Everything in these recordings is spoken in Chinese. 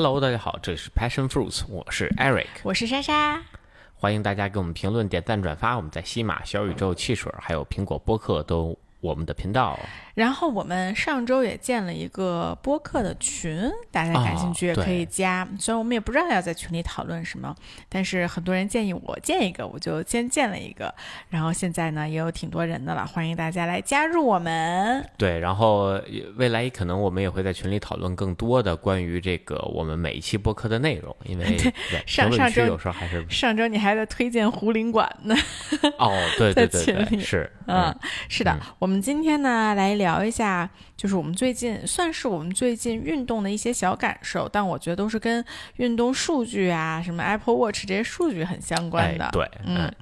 Hello，大家好，这里是 Passion Fruits，我是 Eric，我是莎莎。欢迎大家给我们评论、点赞、转发。我们在西马、小宇宙、汽水还有苹果播客都有我们的频道。然后我们上周也建了一个播客的群，大家感兴趣也可以加。虽然我们也不知道要在群里讨论什么，但是很多人建议我建一个，我就先建了一个。然后现在呢也有挺多人的了，欢迎大家来加入我们。对，然后也未来可能我们也会在群里讨论更多的关于这个我们每一期播客的内容，因为 上上周有时候还是上周你还在推荐胡林馆呢，哦，对对对对，是嗯，是的，我们今天呢来聊一下，就是我们最近算是我们最近运动的一些小感受，但我觉得都是跟运动数据啊，什么 Apple Watch 这些数据很相关的。哎对，嗯，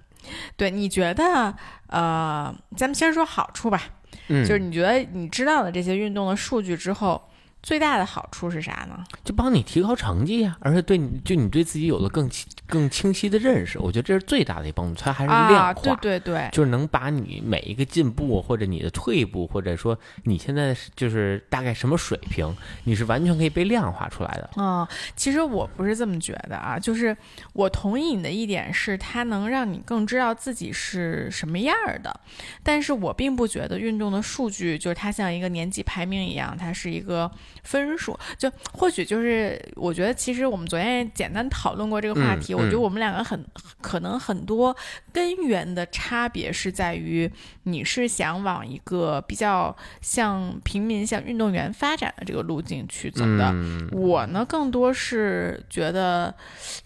对，你觉得呃，咱们先说好处吧，嗯，就是你觉得你知道了这些运动的数据之后，最大的好处是啥呢？就帮你提高成绩呀，而且对你就你对自己有了更清更清晰的认识，我觉得这是最大的一帮助，它还是量啊，化。对对对，就是能把你每一个进步，或者你的退步，或者说你现在就是大概什么水平，你是完全可以被量化出来的。嗯，其实我不是这么觉得啊，就是我同意你的一点是，它能让你更知道自己是什么样儿的，但是我并不觉得运动的数据就是它像一个年级排名一样，它是一个分数。就或许就是我觉得，其实我们昨天也简单讨论过这个话嗯题，我觉得嗯我们两个很可能很多根源的差别是在于你是想往一个比较像平民、像运动员发展的这个路径去走的。嗯，我呢，更多是觉得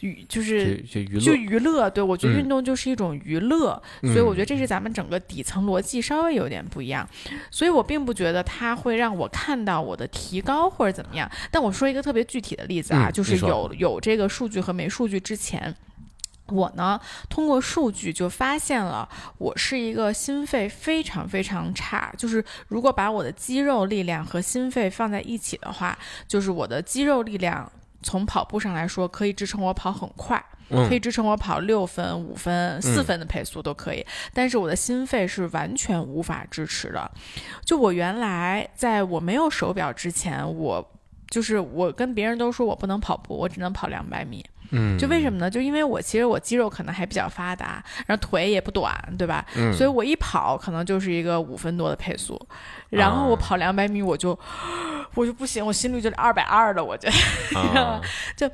娱就是就就娱乐，就娱乐，对我觉得嗯运动就是一种娱乐，所以嗯我觉得这是咱们整个底层逻辑稍微有点不一样，所以我并不觉得它会让我看到我的提高或者怎么样。但我说一个特别具体的例子啊，嗯就是有有这个数据和没数据之前。我呢，通过数据就发现了，我是一个心肺非常非常差。就是如果把我的肌肉力量和心肺放在一起的话，就是我的肌肉力量从跑步上来说，可以支撑我跑很快，嗯可以支撑我跑六分、五分、四分的配速都可以。但是我的心肺是完全无法支持的。就我原来在我没有手表之前，我就是我跟别人都说我不能跑步，我只能跑两百米。嗯，就为什么呢？就因为我其实我肌肉可能还比较发达，然后腿也不短，对吧？嗯所以我一跑可能就是一个五分多的配速，然后我啊跑两百米我就、我就不行，我心率就是二百二了，我觉得，就，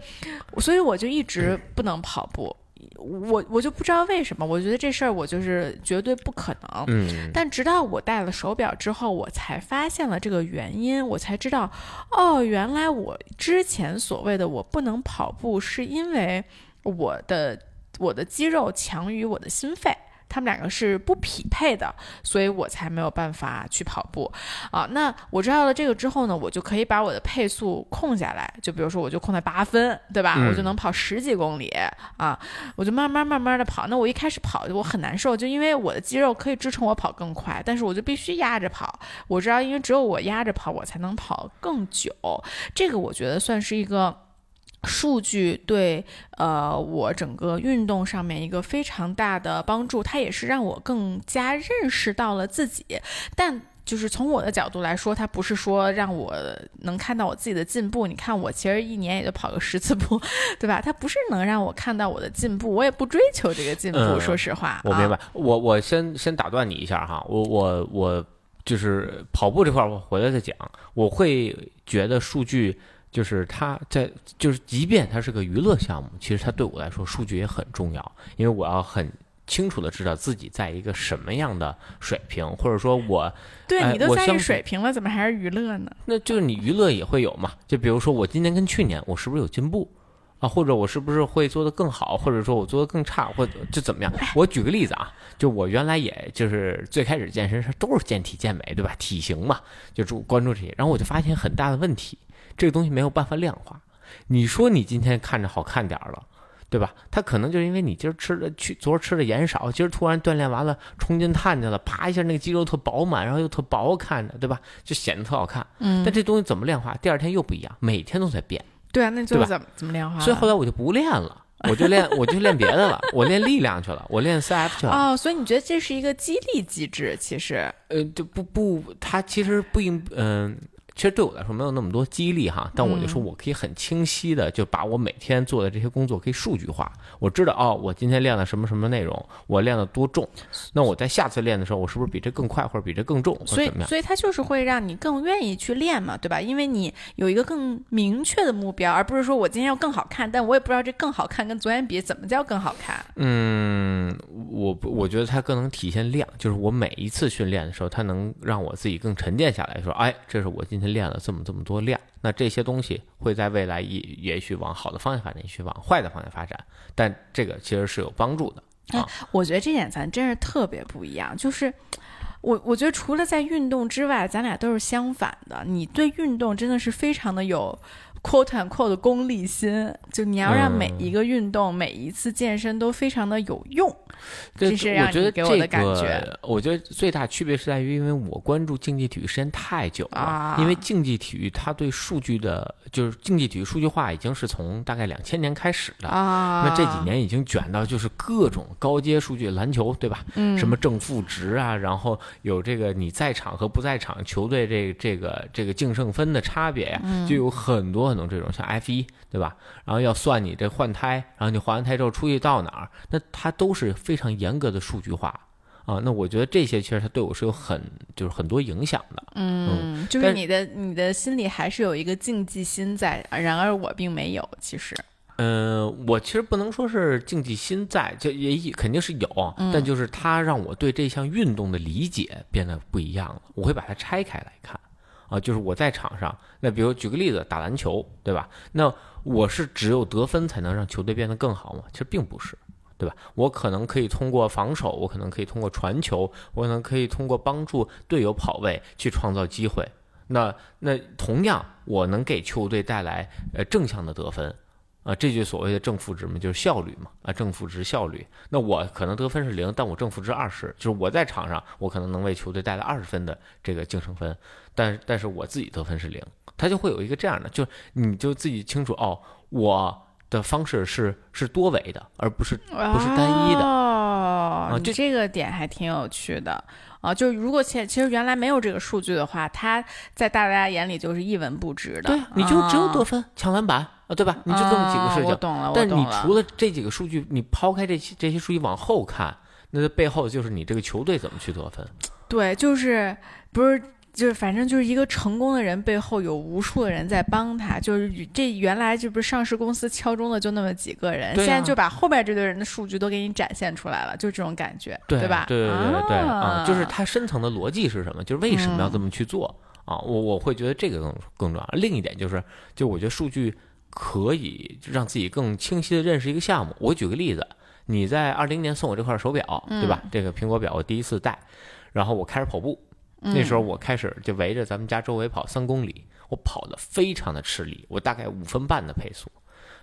所以我就一直不能跑步。我我就不知道为什么，我觉得这事儿我就是绝对不可能。嗯但直到我戴了手表之后，我才发现了这个原因，我才知道，哦，原来我之前所谓的我不能跑步，是因为我的我的肌肉强于我的心肺。他们两个是不匹配的，所以我才没有办法去跑步啊。那我知道了这个之后呢，我就可以把我的配速控下来，就比如说我就控在八分，对吧？嗯我就能跑十几公里啊，我就慢慢慢慢的跑。那我一开始跑我很难受，就因为我的肌肉可以支撑我跑更快，但是我就必须压着跑。我知道，因为只有我压着跑，我才能跑更久。这个我觉得算是一个。数据对呃我整个运动上面一个非常大的帮助，它也是让我更加认识到了自己，但。就是从我的角度来说，它不是说让我能看到我自己的进步。你看，我其实一年也就跑个十次步，对吧？它不是能让我看到我的进步，我也不追求这个进步。嗯说实话，我明白啊。。我我先先打断你一下哈，我我我就是跑步这块儿，我回来再讲。我会觉得数据就是它在就是，即便它是个娱乐项目，其实它对我来说数据也很重要，因为我要很。清楚的知道自己在一个什么样的水平，或者说我，对哎你都在意水平了，怎么还是娱乐呢？那就是你娱乐也会有嘛？就比如说我今年跟去年，我是不是有进步啊？或者我是不是会做得更好，或者说我做得更差，或者就怎么样？我举个例子啊，就我原来也就是最开始健身是都是健体健美，对吧？体型嘛，就注关注这些，然后我就发现很大的问题，这个东西没有办法量化。你说你今天看着好看点儿了。对吧？他可能就是因为你今儿吃的去昨儿吃的盐少，今儿突然锻炼完了冲进碳去了，啪一下那个肌肉特饱满，然后又特薄看着，对吧？就显得特好看。嗯但这东西怎么量化？第二天又不一样，每天都在变。对啊，那最对吧后怎么怎么量化？所以后来我就不练了，我就练我就练别的了，我练力量去了，我练 CF 去了。哦，所以你觉得这是一个激励机制？其实，呃，就不不，它其实不应嗯。其实对我来说没有那么多激励哈，但我就说我可以很清晰的就把我每天做的这些工作可以数据化，我知道哦，我今天练了什么什么内容，我练了多重，那我在下次练的时候，我是不是比这更快，或者比这更重，所以？所以它就是会让你更愿意去练嘛，对吧？因为你有一个更明确的目标，而不是说我今天要更好看，但我也不知道这更好看跟昨天比怎么叫更好看。嗯，我我觉得它更能体现量，就是我每一次训练的时候，它能让我自己更沉淀下来，说，哎，这是我今天练了这么这么多量，那这些东西会在未来也也许往好的方向发展，也许往坏的方向发展，但这个其实是有帮助的。啊我觉得这点咱真是特别不一样，就是。我我觉得除了在运动之外，咱俩都是相反的。你对运动真的是非常的有 quote and quote 的功利心，就你要让每一个运动、每一次健身都非常的有用。这这是让我觉得你给我的这感觉个，我觉得最大区别是在于，因为我关注竞技体育时间太久了，啊因为竞技体育它对数据的，就是竞技体育数据化已经是从大概两千年开始的。啊，那这几年已经卷到就是各种高阶数据，篮球对吧？嗯什么正负值啊，然后有这个你在场和不在场球队这这个这个净胜分的差别呀、嗯就有很多很多这种，像 F 一对吧？然后要算你这换胎，然后你换完胎之后出去到哪儿，那它都是非常严格的数据化啊。那我觉得这些其实它对我是有很就是很多影响的。嗯，就是你的你的心里还是有一个竞技心在，然而我并没有。其实，嗯，我其实不能说是竞技心在，就也肯定是有，嗯但就是它让我对这项运动的理解变得不一样了。我会把它拆开来看，啊，就是我在场上，那比如举个例子，打篮球，对吧？那我是只有得分才能让球队变得更好吗？其实并不是。对吧？我可能可以通过防守，我可能可以通过传球，我可能可以通过帮助队友跑位去创造机会。那那同样，我能给球队带来呃正向的得分，啊，这就所谓的正负值嘛，就是效率嘛，啊，正负值效率。那我可能得分是零，但我正负值二十，就是我在场上，我可能能为球队带来二十分的这个净胜分，但但是我自己得分是零，他就会有一个这样的，就你就自己清楚哦，我的方式是是多维的，而不是不是单一的。哦，你就这个点还挺有趣的啊。就如果其其实原来没有这个数据的话，他在大家眼里就是一文不值的。对，你就只有得啊分、抢篮板啊，对吧？你就这么几个事情。啊我懂了，我但懂了你除了这几个数据，你抛开这些这些数据往后看，那背后就是你这个球队怎么去得分。对，就是不是。就是反正就是一个成功的人背后有无数的人在帮他，就是这原来这不是上市公司敲钟的就那么几个人，啊现在就把后边这堆人的数据都给你展现出来了，就这种感觉，对吧？对对对对啊，就是它深层的逻辑是什么？就是为什么要这么去做啊？我我会觉得这个更更重要。另一点就是，就我觉得数据可以让自己更清晰的认识一个项目。我举个例子，你在二零年送我这块手表，对吧？这个苹果表我第一次戴，然后我开始跑步。那时候我开始就围着咱们家周围跑三公里，我跑得非常的吃力，我大概五分半的配速。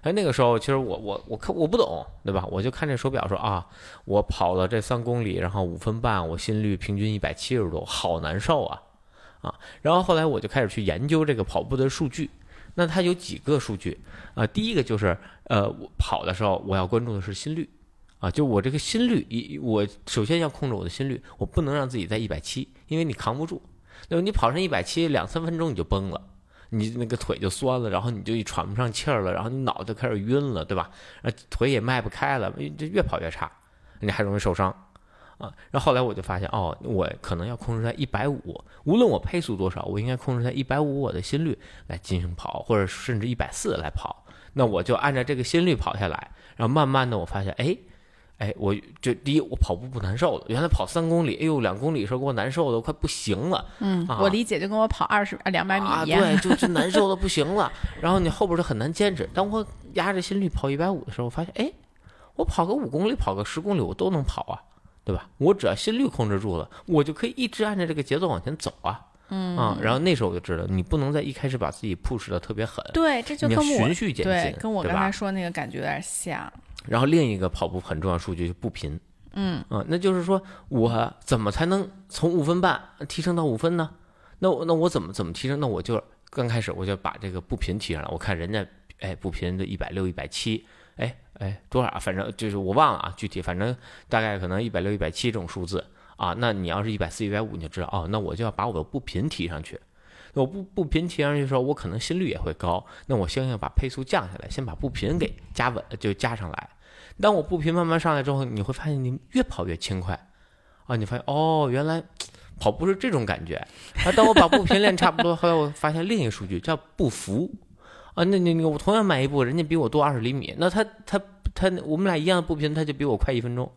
哎，那个时候其实我我我看我不懂，对吧？我就看这手表说啊，我跑了这三公里，然后五分半，我心率平均一百七十多，好难受啊啊！然后后来我就开始去研究这个跑步的数据，那它有几个数据啊？第一个就是呃，我跑的时候我要关注的是心率。啊，就我这个心率，一我首先要控制我的心率，我不能让自己在一百七，因为你扛不住。那么你跑上一百七，两三分钟你就崩了，你那个腿就酸了，然后你就喘不上气儿了，然后你脑袋开始晕了，对吧？然后腿也迈不开了，这越跑越差，你还容易受伤啊。然后后来我就发现，哦，我可能要控制在一百五，无论我配速多少，我应该控制在一百五我的心率来进行跑，或者甚至一百四来跑。那我就按照这个心率跑下来，然后慢慢的我发现，哎。哎，我就第一，我跑步不难受了。原来跑三公里，哎呦，两公里的时候给我难受的快不行了。嗯，啊我理解就跟我跑二十两百米啊，一样。对，就就难受的不行了。然后你后边就很难坚持。当我压着心率跑一百五的时候，我发现，哎，我跑个五公里，跑个十公里，我都能跑啊，对吧？我只要心率控制住了，我就可以一直按照这个节奏往前走啊。嗯啊，然后那时候我就知道，你不能在一开始把自己 push 的特别狠，对，这就跟我循序渐对进，跟我刚才说那个感觉有点像。然后另一个跑步很重要数据就是步频，嗯啊，那就是说我怎么才能从五分半提升到五分呢？那我那我怎么怎么提升？那我就刚开始我就把这个步频提上来，我看人家哎步频的一百六、一百七，哎哎多少啊？反正就是我忘了啊，具体反正大概可能一百六、一百七这种数字啊。那你要是一百四、一百五，你就知道哦，那我就要把我的步频提上去。我步步频提上去的时候，我可能心率也会高，那我相应把配速降下来，先把步频给加稳，就加上来。当我步频慢慢上来之后，你会发现你越跑越轻快，啊，你发现哦，原来跑步是这种感觉。啊，当我把步频练差不多，后来我发现另一个数据叫步幅，啊，那那那我同样迈一步，人家比我多二十厘米，那他他他我们俩一样的步频，他就比我快一分钟。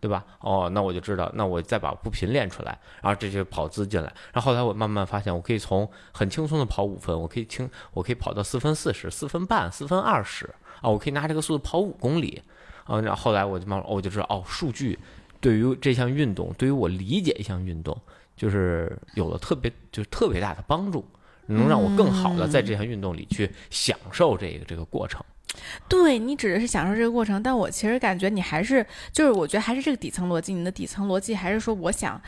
对吧？哦，那我就知道，那我再把步频练出来，然后这就跑姿进来。然后后来我慢慢发现，我可以从很轻松的跑五分，我可以轻，我可以跑到四分四十、四分半、四分二十啊，我可以拿这个速度跑五公里啊。然后后来我就慢慢我就知道，哦，数据对于这项运动，对于我理解一项运动，就是有了特别就是特别大的帮助，能让我更好的在这项运动里去享受这个这个过程。对你指的是享受这个过程，但我其实感觉你还是就是我觉得还是这个底层逻辑，你的底层逻辑还是说我想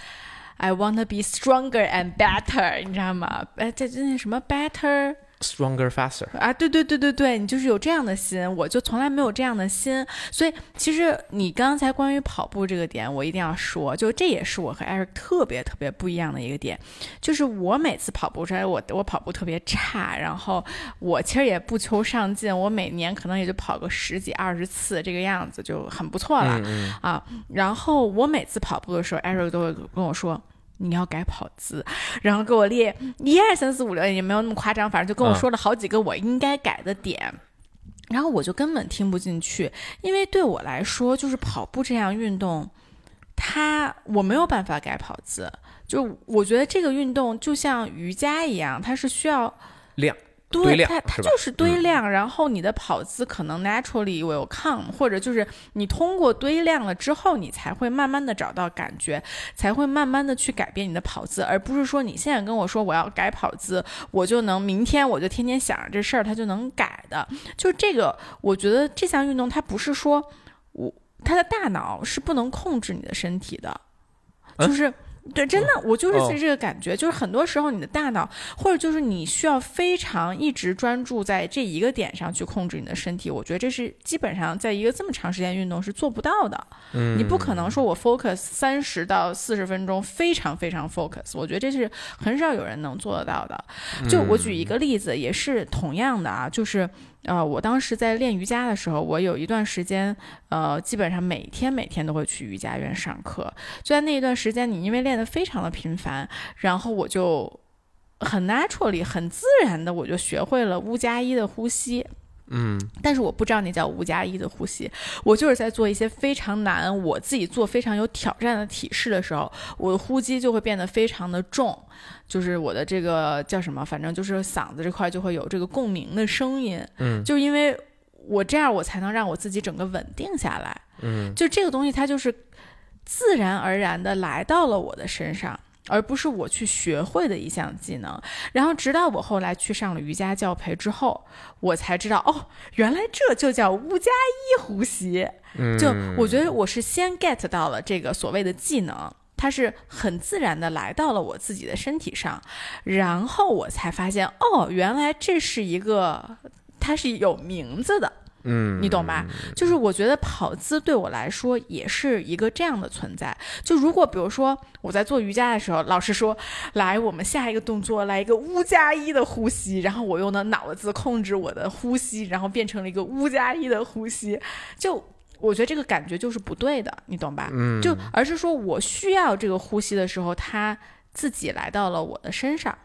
，I want to be stronger and better，你知道吗？哎，这这那什么 better。Stronger, faster 啊！对对对对对，你就是有这样的心，我就从来没有这样的心。所以其实你刚才关于跑步这个点，我一定要说，就这也是我和 Eric 特别特别不一样的一个点，就是我每次跑步出来，我我跑步特别差，然后我其实也不求上进，我每年可能也就跑个十几二十次这个样子就很不错了啊。然后我每次跑步的时候，Eric 都会跟我说。你要改跑姿，然后给我列一二三四五六，也没有那么夸张，反正就跟我说了好几个我应该改的点，然后我就根本听不进去，因为对我来说，就是跑步这样运动，它我没有办法改跑姿，就我觉得这个运动就像瑜伽一样，它是需要量。对它，它就是堆量，然后你的跑姿可能 naturally will come，或者就是你通过堆量了之后，你才会慢慢的找到感觉，才会慢慢的去改变你的跑姿，而不是说你现在跟我说我要改跑姿，我就能明天我就天天想着这事儿，它就能改的。就这个，我觉得这项运动它不是说我它的大脑是不能控制你的身体的，就是。对，真的，我就是这个感觉，就是很多时候你的大脑，或者就是你需要非常一直专注在这一个点上去控制你的身体。我觉得这是基本上在一个这么长时间运动是做不到的。嗯，你不可能说我 focus 三十到四十分钟，非常非常 focus。我觉得这是很少有人能做得到的。就我举一个例子，也是同样的啊，就是。呃，我当时在练瑜伽的时候，我有一段时间，呃，基本上每天每天都会去瑜伽院上课。就在那一段时间，你因为练得非常的频繁，然后我就很 naturally 很自然的，我就学会了乌加一的呼吸。嗯，但是我不知道那叫五加一的呼吸，我就是在做一些非常难，我自己做非常有挑战的体式的时候，我的呼吸就会变得非常的重，就是我的这个叫什么，反正就是嗓子这块就会有这个共鸣的声音，嗯，就因为我这样，我才能让我自己整个稳定下来，嗯，就这个东西它就是自然而然的来到了我的身上。而不是我去学会的一项技能，然后直到我后来去上了瑜伽教培之后，我才知道哦，原来这就叫乌加一呼吸。就我觉得我是先 get 到了这个所谓的技能，它是很自然的来到了我自己的身体上，然后我才发现哦，原来这是一个它是有名字的。嗯，你懂吧？就是我觉得跑姿对我来说也是一个这样的存在。就如果比如说我在做瑜伽的时候，老师说来我们下一个动作来一个乌加一的呼吸，然后我用的脑子控制我的呼吸，然后变成了一个乌加一的呼吸，就我觉得这个感觉就是不对的，你懂吧？嗯，就而是说我需要这个呼吸的时候，它自己来到了我的身上。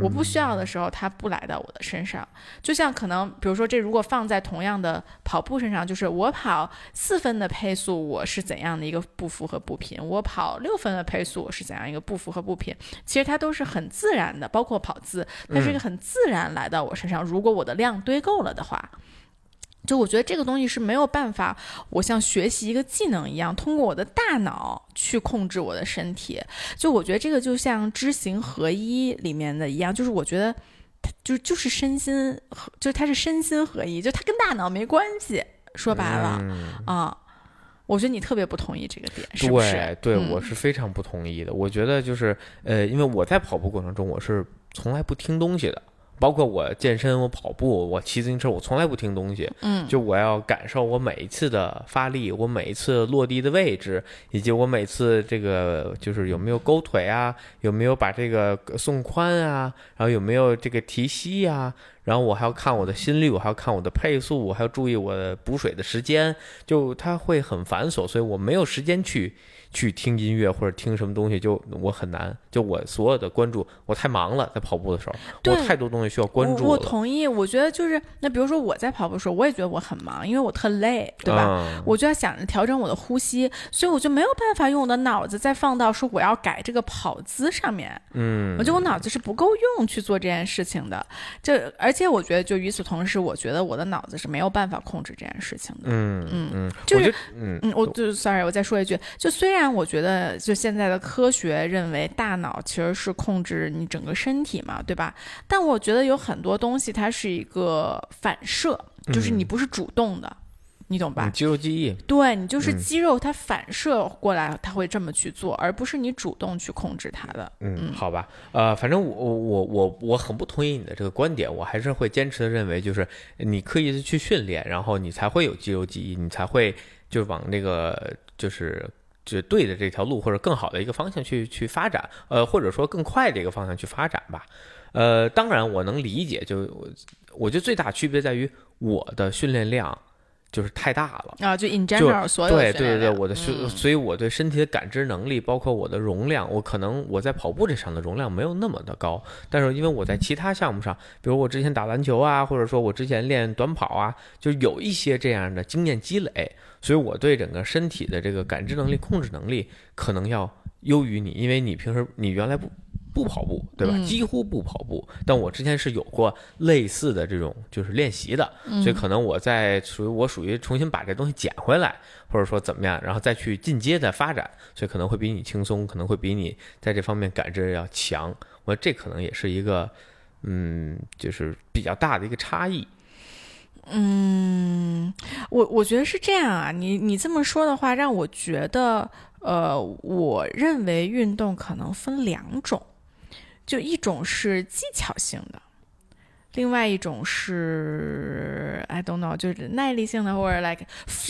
我不需要的时候，它不来到我的身上。就像可能，比如说，这如果放在同样的跑步身上，就是我跑四分的配速，我是怎样的一个步幅和步频；我跑六分的配速，我是怎样一个步幅和步频。其实它都是很自然的，包括跑姿，它是一个很自然来到我身上。如果我的量堆够了的话。就我觉得这个东西是没有办法，我像学习一个技能一样，通过我的大脑去控制我的身体。就我觉得这个就像知行合一里面的一样，就是我觉得，就就是身心，就它是身心合一，就它跟大脑没关系。说白了啊，我觉得你特别不同意这个点，是不是？对，我是非常不同意的。我觉得就是呃，因为我在跑步过程中，我是从来不听东西的。包括我健身、我跑步、我骑自行车，我从来不听东西。嗯，就我要感受我每一次的发力，我每一次落地的位置，以及我每次这个就是有没有勾腿啊，有没有把这个送髋啊，然后有没有这个提膝呀、然后我还要看我的心率，我还要看我的配速，我还要注意我的补水的时间，就它会很繁琐，所以我没有时间去去听音乐或者听什么东西，就我很难，就我所有的关注，我太忙了，在跑步的时候，我太多东西需要关注我。我，同意，我觉得就是那比如说我在跑步的时候，我也觉得我很忙，因为我特累，对吧？嗯我就要想着调整我的呼吸，所以我就没有办法用我的脑子再放到说我要改这个跑姿上面。嗯，我觉得我脑子是不够用去做这件事情的。就而且我觉得，就与此同时，我觉得我的脑子是没有办法控制这件事情的。嗯嗯嗯，就是嗯嗯，我就 sorry，我再说一句，就虽然我觉得，就现在的科学认为大脑其实是控制你整个身体嘛，对吧？但我觉得有很多东西它是一个反射，就是你不是主动的，你懂吧？嗯肌肉记忆，对你就是嗯肌肉它反射过来，它会这么去做，而不是你主动去控制它的。嗯，好吧，呃，反正我我我我很不同意你的这个观点，我还是会坚持的认为，就是你刻意的去训练，然后你才会有肌肉记忆，你才会就往那个就是就对的这条路或者更好的一个方向去去发展，呃，或者说更快的一个方向去发展吧。呃，当然我能理解，就我我觉得最大区别在于我的训练量就是太大了。啊，就 in 就 general 所有对对对，我的所，嗯所以我对身体的感知能力，包括我的容量，我可能我在跑步这上的容量没有那么的高，但是因为我在其他项目上，比如我之前打篮球啊，或者说我之前练短跑啊，就有一些这样的经验积累，所以我对整个身体的这个感知能力、控制能力可能要优于你，因为你平时你原来不。不跑步，对吧？嗯几乎不跑步，但我之前是有过类似的这种就是练习的，嗯所以可能我在属于我属于重新把这东西捡回来，或者说怎么样，然后再去进阶的发展，所以可能会比你轻松，可能会比你在这方面感知要强。我这可能也是一个，嗯，就是比较大的一个差异。嗯，我我觉得是这样啊，你你这么说的话，让我觉得，呃，我认为运动可能分两种，就一种是技巧性的，另外一种是 I don't know，就是耐力性的，或者 like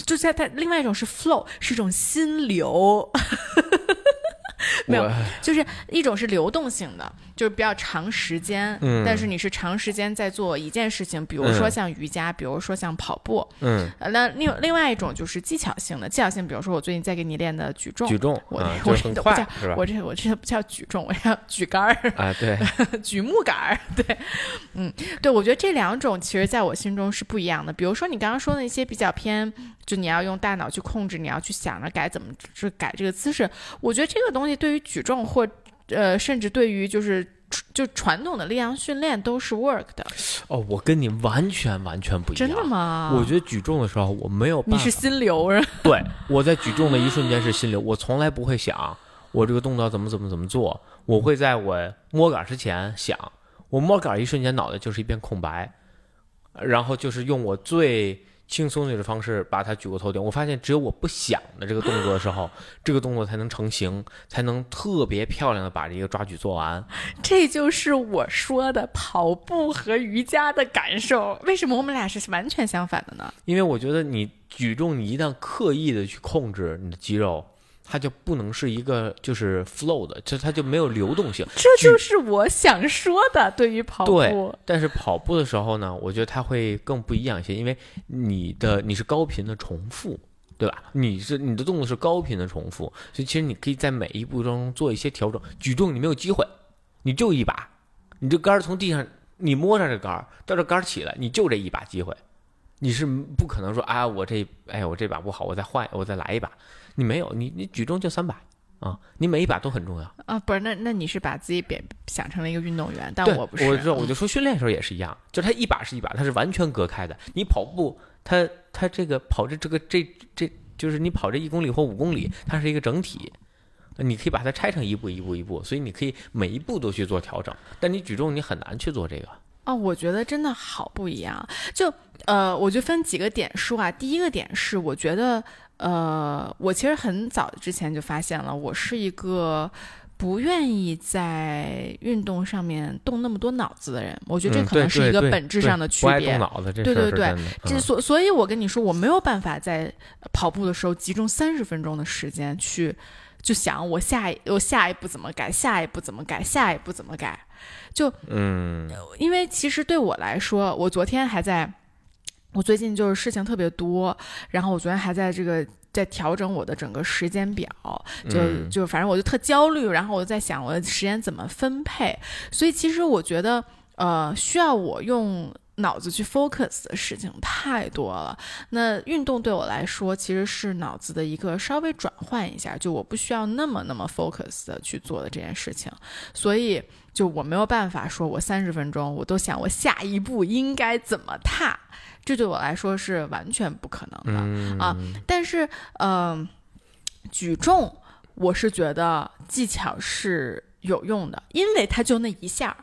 就在它另外一种是 flow，是一种心流。没有就是一种是流动性的，就是比较长时间，嗯。但是你是长时间在做一件事情，比如说嗯像瑜伽，比如说像跑步。嗯，呃，那另另外一种就是技巧性的，技巧性，比如说我最近在给你练的举重，举重我啊，我这都不叫？我这我这不叫举重，我叫举杆儿，啊，对，举木杆儿，对，嗯，对，我觉得这两种其实在我心中是不一样的。比如说你刚刚说的那些比较偏，就你要用大脑去控制，你要去想着改怎么是改这个姿势，我觉得这个东西对于举重或呃，甚至对于就是就传统的力量训练都是 work 的，哦，我跟你完全完全不一样。真的？吗？我觉得举重的时候我没有办法，你是心流是吧？对，我在举重的一瞬间是心流，我从来不会想我这个动作怎么怎么怎么做，我会在我摸杆之前想，我摸杆一瞬间脑袋就是一片空白，然后就是用我最轻松的方式把它举过头顶。我发现只有我不想的这个动作的时候，这个动作才能成型，才能特别漂亮的把这个抓举做完。这就是我说的跑步和瑜伽的感受。为什么我们俩是完全相反的呢？因为我觉得你举重，你一旦刻意的去控制你的肌肉，它就不能是一个就是 flow 的，就它就没有流动性。这就是我想说的。对于跑对步，但是跑步的时候呢，我觉得它会更不一样一些，因为你的你是高频的重复，对吧？你是你的动作是高频的重复，所以其实你可以在每一步中做一些调整。举重你没有机会，你就一把，你这杆儿从地上你摸上这杆儿，到这杆儿起来，你就这一把机会，你是不可能说啊我这哎我这把不好，我再换我再来一把，你没有，你你举重就三把啊，你每一把都很重要。啊，不是，那那你是把自己贬想成了一个运动员，但，我不是。我知道，嗯我就说训练的时候也是一样，就它一把是一把，它是完全隔开的。你跑步，它它这个跑这这个这这就是你跑这一公里或五公里，它是一个整体，你可以把它拆成一步一步一步，所以你可以每一步都去做调整。但你举重你很难去做这个。哦，我觉得真的好不一样。就呃，我就分几个点说啊。第一个点是，我觉得呃，我其实很早之前就发现了，我是一个不愿意在运动上面动那么多脑子的人，我觉得这可能是一个本质上的区别不爱动。脑子，这对对对这所所以，我跟你说，我没有办法在跑步的时候集中三十分钟的时间去就想我下一我下一步怎么改，下一步怎么改，下一步怎么改。就嗯因为其实对我来说，我昨天还在，我最近就是事情特别多，然后我昨天还在这个在调整我的整个时间表，就嗯。就反正我就特焦虑，然后我就在想我的时间怎么分配，所以其实我觉得，呃，需要我用。脑子去 focus 的事情太多了，那运动对我来说其实是脑子的一个稍微转换一下，就我不需要那么那么 focus 的去做的这件事情，所以就我没有办法说我三十分钟我都想我下一步应该怎么踏，这对我来说是完全不可能的。嗯啊但是，嗯、举重我是觉得技巧是有用的，因为它就那一下儿，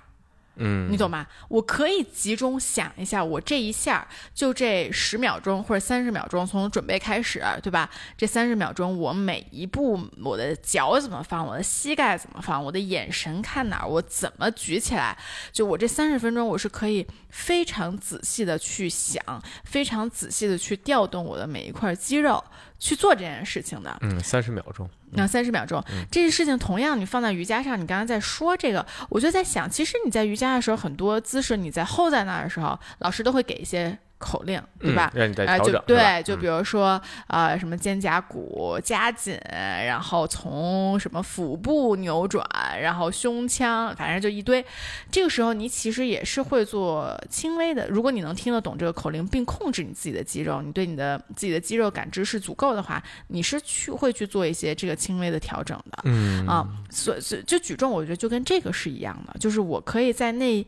嗯，你懂吗？我可以集中想一下，我这一下就这十秒钟或者三十秒钟，从准备开始，对吧？这三十秒钟，我每一步我的脚怎么放，我的膝盖怎么放，我的眼神看哪儿，我怎么举起来，就我这三十分钟，我是可以非常仔细的去想，非常仔细的去调动我的每一块肌肉去做这件事情的。嗯三十秒钟，那三十秒钟，这个事情同样你放在瑜伽上，你刚刚在说这个，我就在想，其实你在瑜伽的时候，很多姿势你在 hold 在那儿的时候，老师都会给一些口令，对吧？嗯让你再啊、调整，就对，就比如说，呃，什么肩胛骨夹紧，然后从什么腹部扭转，然后胸腔，反正就一堆。这个时候你其实也是会做轻微的，如果你能听得懂这个口令，并控制你自己的肌肉，你对你的自己的肌肉感知是足够的话，你是去会去做一些这个轻微的调整的。嗯啊，所所以就举重，我觉得就跟这个是一样的，就是我可以在那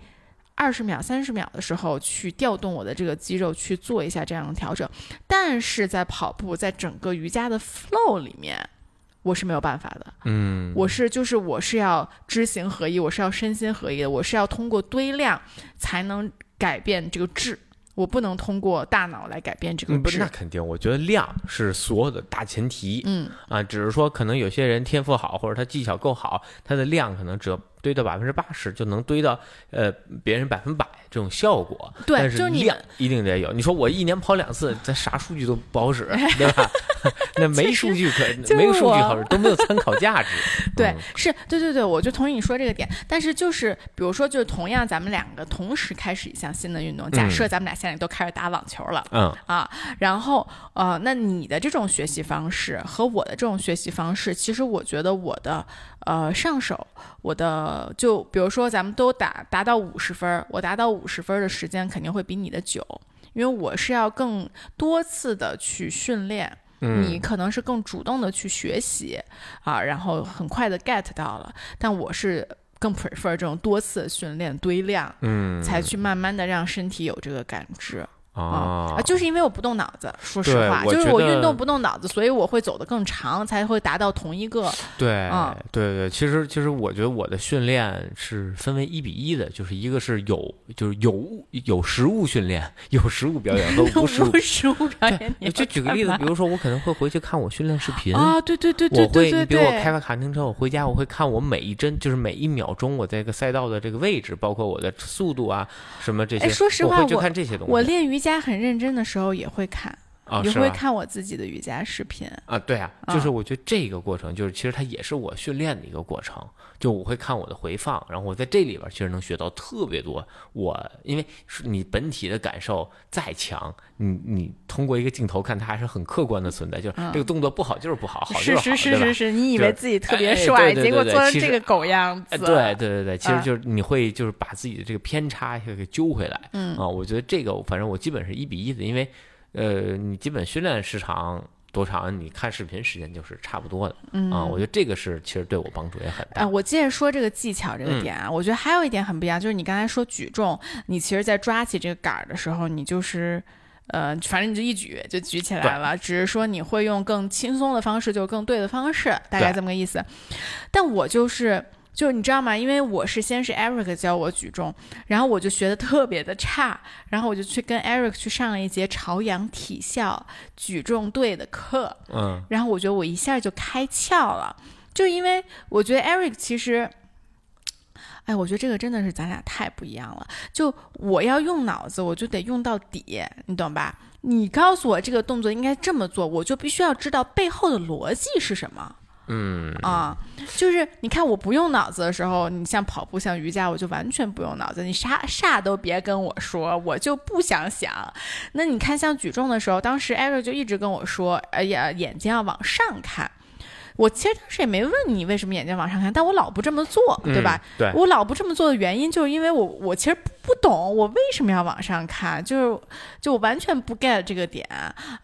二十秒、三十秒的时候去调动我的这个肌肉去做一下这样的调整，但是在跑步，在整个瑜伽的 flow 里面，我是没有办法的。嗯我是就是我是要知行合一，我是要身心合一的，我是要通过堆量才能改变这个质，我不能通过大脑来改变这个质那。肯定，我觉得量是所有的大前提。嗯，啊，只是说可能有些人天赋好，或者他技巧够好，他的量可能只要堆到百分之八十，就能堆到呃别人百分百这种效果。对但就是你一定得有。你说我一年跑两次，咱啥数据都不好使，对吧？那没数据可就是没有数据好使，都没有参考价值。对嗯，是对对对，我就同意你说这个点。但是就是比如说，就是同样咱们两个同时开始一项新的运动，假设咱们俩现在都开始打网球了。嗯啊，然后呃，那你的这种学习方式和我的这种学习方式，其实我觉得我的呃上手，我的就比如说咱们都打达到五十分，我达到五十分儿的时间肯定会比你的久，因为我是要更多次的去训练。嗯，你可能是更主动的去学习啊，然后很快的 get 到了，但我是更 prefer 这种多次训练堆量，嗯才去慢慢的让身体有这个感知啊啊，就是因为我不动脑子，说实话，就是我运动不动脑子，所以我会走得更长，才会达到同一个。对，嗯对对，其实其实我觉得我的训练是分为一比一的，就是一个是有就是有有实物训练，有实物表演和无实物无。实物表演，就举个例子，比如如说我可能会回去看我训练视频。啊，对对对对对对你比如我开对，完卡丁车，我回家我会看我每一帧，就是每一秒钟我在这个赛道的这个位置，包括我的速度啊，什么这些。哎说实话我会去我看这些东西。我练瑜伽很认真的时候也会看，啊，也会看我自己的瑜伽视频。啊，对啊，啊就是我觉得这个过程，就是其实它也是我训练的一个过程。就我会看我的回放，然后我在这里边儿其实能学到特别多。我因为你本体的感受再强，你你通过一个镜头看，它还是很客观的存在。就是嗯这个动作不好就是不好，好就是好，是是对吧是是，你以为自己特别帅，结果做成这个狗样哎，子。对对对对，其实啊就是你会就是把自己的这个偏差给揪回来。嗯啊，我觉得这个反正我基本是一比一的，因为呃，你基本训练时长多长，你看视频时间就是差不多的嗯啊。我觉得这个是其实对我帮助也很啊，大。我接着说这个技巧这个嗯点啊，我觉得还有一点很不一样，就是你刚才说举重，你其实在抓起这个杆儿的时候，你就是。呃，反正你就一举就举起来了，只是说你会用更轻松的方式，就是更对的方式，大概这么个意思。但我就是，就你知道吗？因为我是先是 Eric 教我举重，然后我就学的特别的差，然后我就去跟 Eric 去上了一节朝阳体校举重队的课，嗯然后我觉得我一下就开窍了。就因为我觉得 Eric 其实。哎，我觉得这个真的是咱俩太不一样了。就我要用脑子，我就得用到底，你懂吧？你告诉我这个动作应该这么做，我就必须要知道背后的逻辑是什么。嗯啊，就是你看我不用脑子的时候，你像跑步、像瑜伽，我就完全不用脑子，你啥啥都别跟我说，我就不想想。那你看像举重的时候，当时艾瑞就一直跟我说，哎呀，眼睛要往上看。我其实当时也没问你为什么眼睛往上看，但我老不这么做，对吧？对，我老不这么做的原因就是因为我我其实不懂我为什么要往上看，就是就我完全不 get 这个点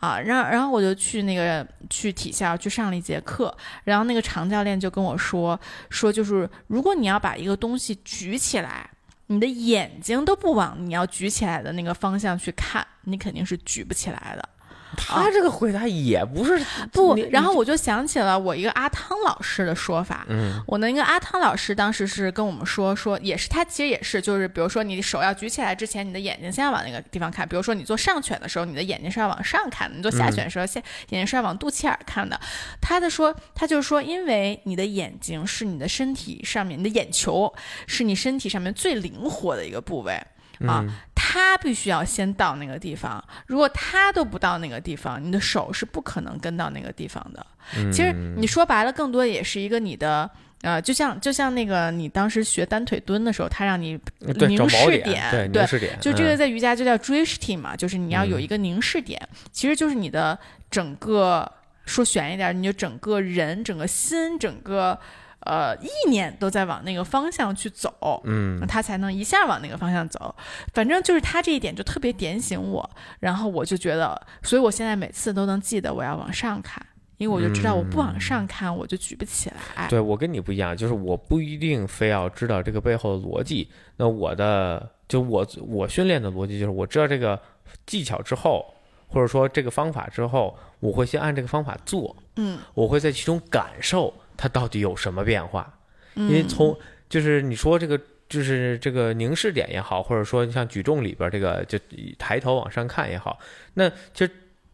啊。然后然后我就去那个去体校去上了一节课，然后那个常教练就跟我说说就是如果你要把一个东西举起来，你的眼睛都不往你要举起来的那个方向去看，你肯定是举不起来的。他这个回答也不是不，然后我就想起了我一个阿汤老师的说法。嗯，我那个阿汤老师当时是跟我们说说，也是他其实也是，就是比如说你手要举起来之前，你的眼睛先要往那个地方看。比如说你做上犬的时候，你的眼睛是要往上看的；你做下犬的时候，先眼睛是要往肚脐眼看的。他的说，他就说，因为你的眼睛是你的身体上面，你的眼球是你身体上面最灵活的一个部位。啊，他必须要先到那个地方。如果他都不到那个地方，你的手是不可能跟到那个地方的。其实你说白了，更多也是一个你的呃，就像就像那个你当时学单腿蹲的时候，他让你凝视点，对，凝视点，就这个在瑜伽就叫 drishti 嘛，就是你要有一个凝视点，其实就是你的整个说悬一点，你就整个人、整个心、整个。呃，意念都在往那个方向去走，嗯，他才能一下往那个方向走。反正就是他这一点就特别点醒我，然后我就觉得，所以我现在每次都能记得我要往上看，因为我就知道我不往上看我就举不起来。对我跟你不一样，就是我不一定非要知道这个背后的逻辑。那我的就我我训练的逻辑就是我知道这个技巧之后，或者说这个方法之后，我会先按这个方法做，嗯，我会在其中感受。它到底有什么变化？因为从就是你说这个就是这个凝视点也好，或者说像举重里边这个就抬头往上看也好，那其实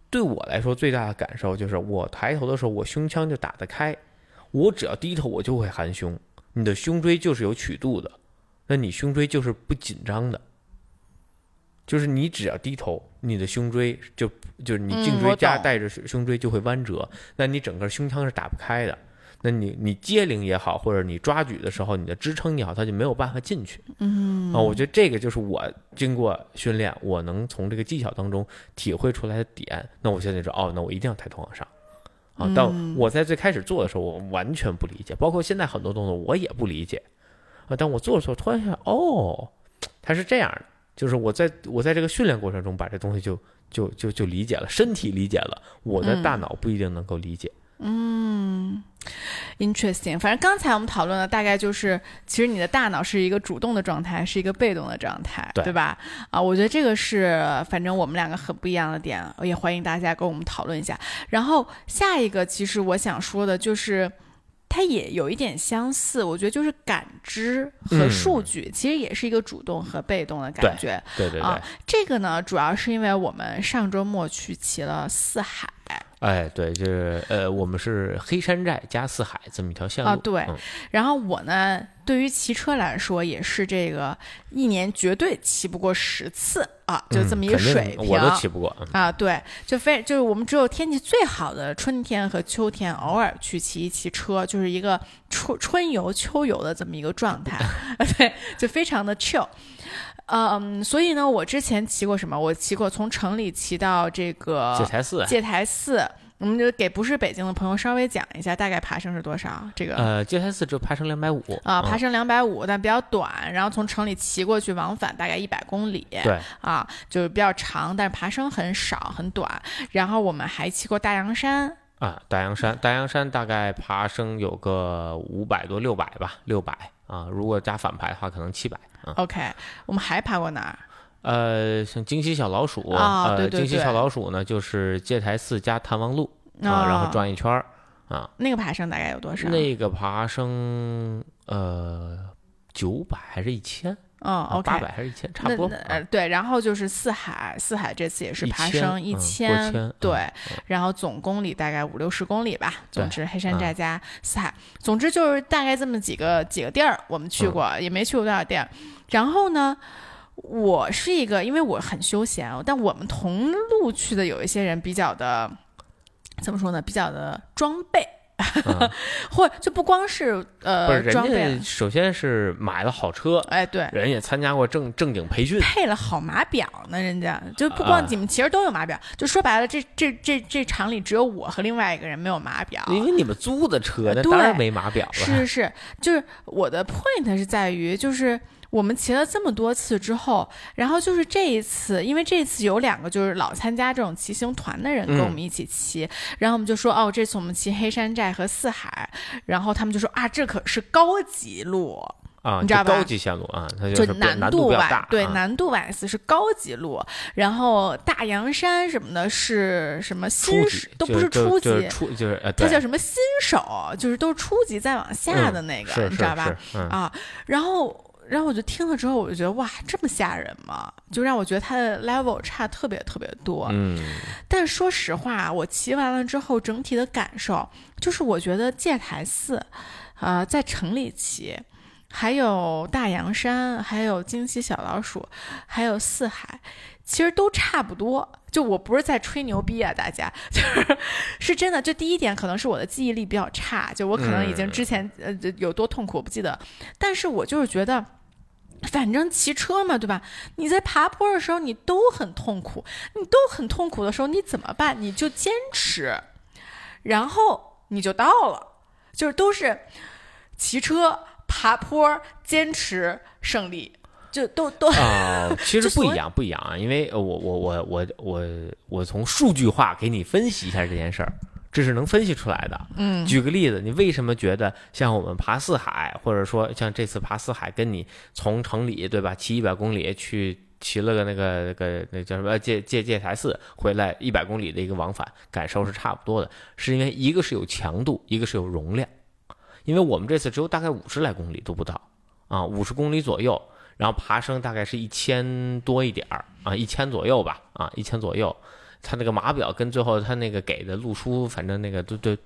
对我来说最大的感受就是我抬头的时候，我胸腔就打得开，我只要低头我就会含胸。你的胸椎就是有曲度的，那你胸椎就是不紧张的，就是你只要低头，你的胸椎就就是你颈椎加带着胸椎就会弯折，那你整个胸腔是打不开的。那你你接灵也好，或者你抓举的时候，你的支撑也好，它就没有办法进去。嗯啊，我觉得这个就是我经过训练，我能从这个技巧当中体会出来的点。那我现在说，哦，那我一定要抬头往上。啊，但我在最开始做的时候，我完全不理解，包括现在很多动作我也不理解。啊，但我做的时候突然想，哦，它是这样的，就是我在我在这个训练过程中把这东西就就就就理解了，身体理解了，我的大脑不一定能够理解。嗯，interesting。反正刚才我们讨论的大概就是，其实你的大脑是一个主动的状态，是一个被动的状态，对吧？啊，我觉得这个是反正我们两个很不一样的点，也欢迎大家跟我们讨论一下。然后下一个，其实我想说的就是，它也有一点相似，我觉得就是感知和数据，其实也是一个主动和被动的感觉。对对对。这个呢，主要是因为我们上周末去骑了四海。哎，对，就是呃，我们是黑山寨加四海这么一条线路啊。对，然后我呢，对于骑车来说，也是这个一年绝对骑不过十次啊，就这么一个水平。我都骑不过啊。对，就非就是我们只有天气最好的春天和秋天，偶尔去骑一骑车，就是一个春春游、秋游的这么一个状态。对，就非常的 chill。嗯，所以呢，我之前骑过什么？我骑过从城里骑到这个戒台寺。戒台寺，我们就给不是北京的朋友稍微讲一下，大概爬升是多少？这个呃，戒台寺只有爬升两百五啊，爬升两百五，但比较短。然后从城里骑过去，往返大概一百公里。对啊，就是比较长，但是爬升很少很短。然后我们还骑过大洋山啊，大洋山，大洋山大概爬升有个五百多六百吧，六百啊，如果加反排的话，可能七百。OK，我们还爬过哪儿？呃，像惊喜小老鼠啊，对对惊喜小老鼠呢，就是戒台寺加探望路啊，然后转一圈儿啊。那个爬升大概有多少？那个爬升呃九百还是一千嗯，OK，八百还是一千，差不多呃对，然后就是四海，四海这次也是爬升一千、对，嗯然后总公里大概五六十公里吧。总之，黑山嗯寨加四海，总之就是大概这么几个几个地儿，我们去嗯过，也没去过多少地儿。然后呢，我是一个，因为我很休闲，但我们同路去的有一些人比较的，怎么说呢？比较的装备。嗯 或就不光是不是呃人装备家，首先是买了好车，哎对，人也参加过正正经培训，配了好码表呢，人家就不光啊你们其实都有码表，就说白了，这这这这厂里只有我和另外一个人没有码表。因为你们租的车，那当然没码表了。是是，就是我的 point 是在于，就是我们骑了这么多次之后，然后就是这一次，因为这次有两个就是老参加这种骑行团的人跟我们一起骑，然后我们就说哦，这次我们骑黑山寨和四海，然后他们就说啊，这可是高级路。啊，你知道吧就高级线路啊，它就是难度比较大，，吧对，啊难度 S 是高级路，然后大洋山什么的是什么新手都不是初级，就是初就是呃，它叫什么新手，就是都是初级再往下的那个，你知道吧？嗯，啊，然后。然后我就听了之后，我就觉得哇，这么吓人吗？就让我觉得它的 level 差特别特别多。嗯，但说实话，我骑完了之后，整体的感受就是，我觉得戒台寺，呃，在城里骑，还有大洋山，还有惊喜小老鼠，还有四海，其实都差不多。就我不是在吹牛逼啊，大家 就是是真的。就第一点，可能是我的记忆力比较差，就我可能已经之前、呃有多痛苦我不记得，但是我就是觉得。反正骑车嘛，对吧？你在爬坡的时候，你都很痛苦，你都很痛苦的时候，你怎么办？你就坚持，然后你就到了，就是都是骑车、爬坡、坚持、胜利，就都都啊，其实不一样，不一样啊，因为呃我我我我我我从数据化给你分析一下这件事儿，这是能分析出来的。嗯举个例子，你为什么觉得像我们爬四海，或者说像这次爬四海，跟你从城里对吧，骑一百公里去骑了个那个那个那叫什么戒戒戒台寺回来一百公里的一个往返，感受是差不多的，是因为一个是有强度，一个是有容量。因为我们这次只有大概五十来公里都不到啊，五十公里左右，然后爬升大概是一千多一点儿啊，一千左右吧啊，一千左右。它那个码表跟最后它那个给的路书，反正那个都对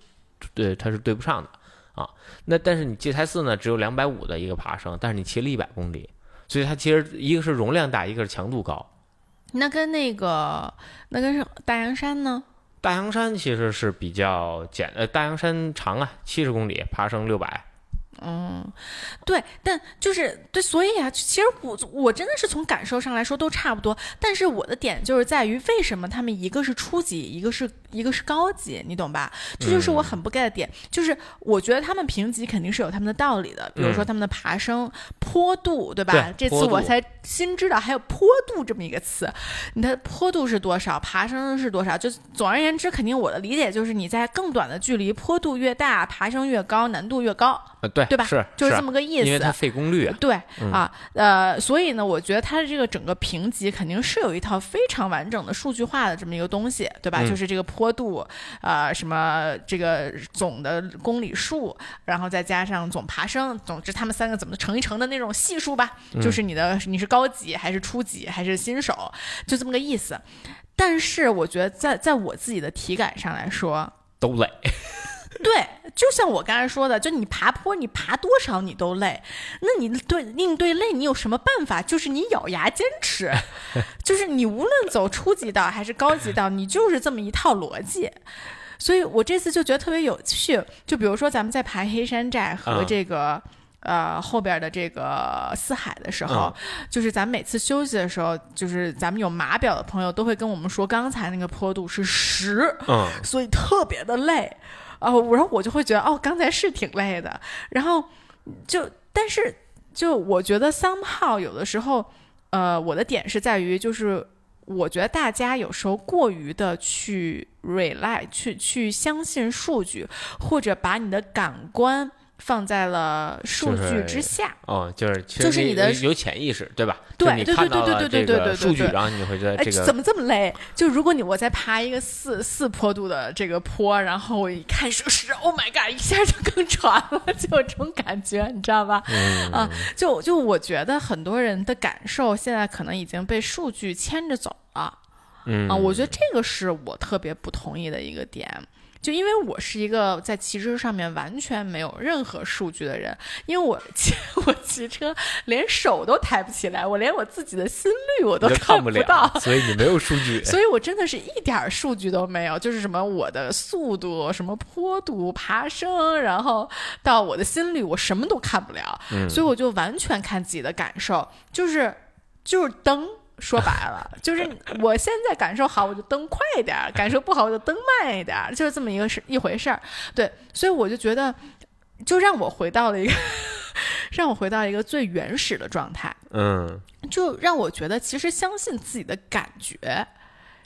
对，它是对不上的啊。那但是你戒台寺呢，只有两百五的一个爬升，但是你骑了一百公里，所以它其实一个是容量大，一个是强度高。那跟那个那跟是大洋山呢？大洋山其实是比较简，呃，大洋山长啊，七十公里，爬升六百。对，但就是对，所以啊，其实我我真的是从感受上来说都差不多，但是我的点就是在于为什么他们一个是初级，一个是一个是高级，你懂吧？这就是我很不 get 的点，就是我觉得他们评级肯定是有他们的道理的，比如说他们的爬升、坡度，对吧？对这次我才新知道还有坡度这么一个词，你的坡度是多少，爬升是多少？就总而言之，肯定我的理解就是你在更短的距离，坡度越大，爬升越高，难度越高，呃，对，对吧？是就是是这么个意思。因为它费功率啊。对、啊，呃，所以呢，我觉得它的这个整个评级肯定是有一套非常完整的数据化的这么一个东西，对吧？嗯就是这个坡度，呃，什么这个总的公里数，然后再加上总爬升，总之他们三个怎么乘一乘的那种系数吧，就是你的你是高级还是初级还是新手，就这么个意思。但是我觉得在在我自己的体感上来说，都累，对，就像我刚才说的，就你爬坡，你爬多少你都累，那你对应对累，你有什么办法？就是你咬牙坚持，就是你无论走初级道还是高级道，你就是这么一套逻辑。所以我这次就觉得特别有趣，就比如说咱们在爬黑山寨和嗯这个。呃，后边的这个四海的时候，就是咱们每次休息的时候，就是咱们有码表的朋友都会跟我们说，刚才那个坡度是十，嗯，所以特别的累。哦、然后我就会觉得，哦，刚才是挺累的。然后就，但是就我觉得 somehow 有的时候，呃，我的点是在于，就是我觉得大家有时候过于的去 rely，去去相信数据，或者把你的感官。放在了数据之下。哦，就是其实就是你的有有潜意识，对吧？对对对对对对对对对数据，然后你会觉得哎，这个怎么这么累？就如果你我在爬一个四四坡度的这个坡，然后我一看数是，Oh my god，一下就更喘了，就有这种感觉，你知道吧？嗯啊，就就我觉得很多人的感受现在可能已经被数据牵着走了。嗯啊，我觉得这个是我特别不同意的一个点。就因为我是一个在骑车上面完全没有任何数据的人，因为我骑 我骑车连手都抬不起来，我连我自己的心率我都看不了到，，所以你没有数据。所以我真的是一点儿数据都没有，就是什么我的速度、什么坡度、爬升，然后到我的心率，我什么都看不了，嗯所以我就完全看自己的感受，就是就是蹬。说白了，就是我现在感受好，我就蹬快一点儿；感受不好，我就蹬慢一点儿，就是这么一个事一回事儿。对，所以我就觉得，就让我回到了一个，让我回到一个最原始的状态。嗯就让我觉得，其实相信自己的感觉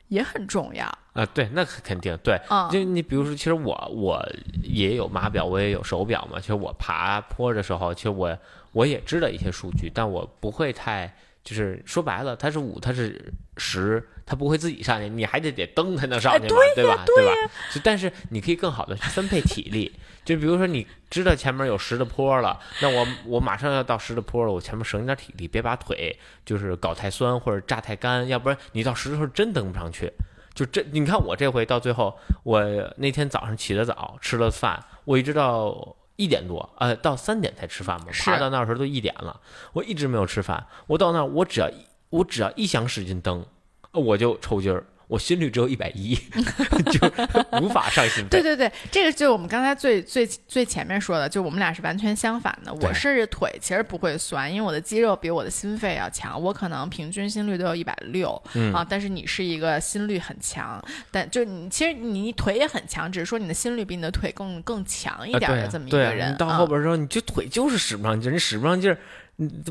也很重要。啊，对，那肯定对。嗯就你比如说，其实我我也有码表，我也有手表嘛。其实我爬坡的时候，其实我我也知道一些数据，但我不会太就是说白了，它是五，它是十，它不会自己上去，你还得得蹬才能上去嘛，对吧？对吧？就但是你可以更好的去分配体力。就比如说，你知道前面有十的坡了，那我我马上要到十的坡了，我前面省点体力，别把腿就是搞太酸或者榨太干，要不然你到十的时候真蹬不上去。就这，你看我这回到最后，我那天早上起得早，吃了饭，我一直到一点多，呃，到三点才吃饭嘛，是爬到那时候都一点了，我一直没有吃饭。我到那儿，我只要一我只要一想使劲蹬，我就抽筋儿，我心率只有一百一，就无法上心肺。对对对，这个就是我们刚才最最最前面说的，就我们俩是完全相反的。我对是腿其实不会酸，因为我的肌肉比我的心肺要强，我可能平均心率都有一百六嗯啊。但是你是一个心率很强，但就你其实你你腿也很强，只是说你的心率比你的腿更更强一点的这么一个人。你到啊后边的时候，你就腿就是使不上劲儿，你使不上劲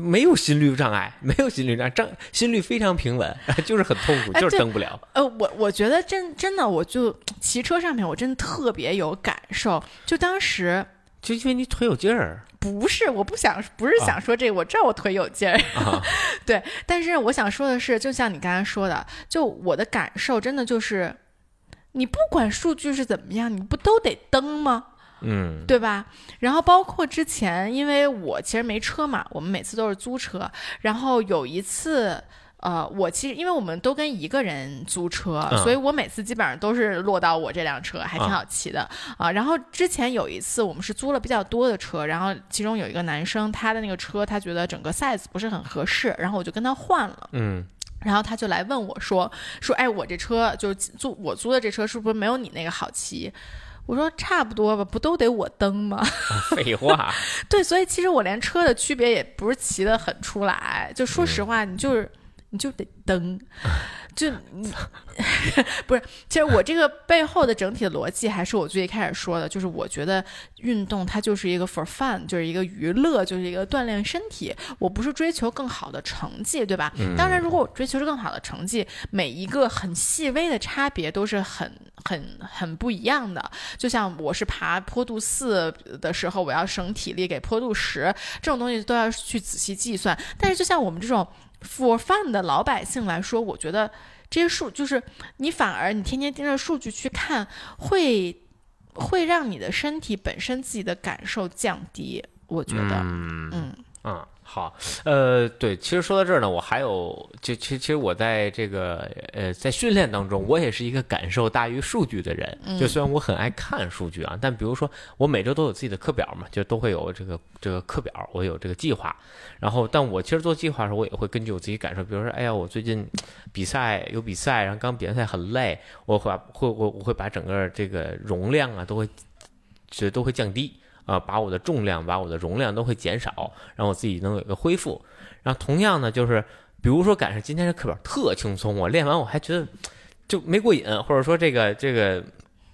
没有心率障碍，没有心率障碍，障心率非常平稳，就是很痛苦，就是蹬不了。呃，我我觉得真真的，我就骑车上面，我真的特别有感受。就当时就因为你腿有劲儿不是，我不想，不是想说这个，我知道我腿有劲儿，啊，对。但是我想说的是，就像你刚才说的，就我的感受真的就是，你不管数据是怎么样，你不都得蹬吗？嗯，对吧？然后包括之前，因为我其实没车嘛，我们每次都是租车。然后有一次，呃，我其实因为我们都跟一个人租车，嗯所以我每次基本上都是落到我这辆车，还挺好骑的啊、然后之前有一次，我们是租了比较多的车，然后其中有一个男生，他的那个车他觉得整个 size 不是很合适，然后我就跟他换了。嗯，然后他就来问我说：“说哎，我这车就是租我租的这车是不是没有你那个好骑？”我说差不多吧，不都得我蹬吗？废话，对，所以其实我连车的区别也不是骑得很出来。就说实话，你就是你就得蹬，就你不是。其实我这个背后的整体的逻辑，还是我最一开始说的，就是我觉得运动它就是一个 for fun，就是一个娱乐，就是一个锻炼身体。我不是追求更好的成绩，对吧？当然，如果我追求是更好的成绩，每一个很细微的差别都是很很很不一样的。就像我是爬坡度四的时候，我要省体力给坡度十，这种东西都要去仔细计算。但是就像我们这种 for fun 的老百姓来说，我觉得这些数就是你反而你天天盯着数据去看，会会让你的身体本身自己的感受降低。我觉得，嗯嗯嗯，好，呃，对，其实说到这儿呢，我还有，就其其实我在这个呃在训练当中，我也是一个感受大于数据的人。就虽然我很爱看数据啊，但比如说我每周都有自己的课表嘛，就都会有这个这个课表，我有这个计划。然后，但我其实做计划的时候，我也会根据我自己感受，比如说，哎呀，我最近比赛有比赛，然后刚比完赛很累，我会把会我我会把整个这个容量啊都会这都会降低。啊，把我的重量、把我的容量都会减少，让我自己能有一个恢复。然后同样呢，就是比如说赶上今天这课表特轻松，我练完我还觉得就没过瘾，或者说这个这个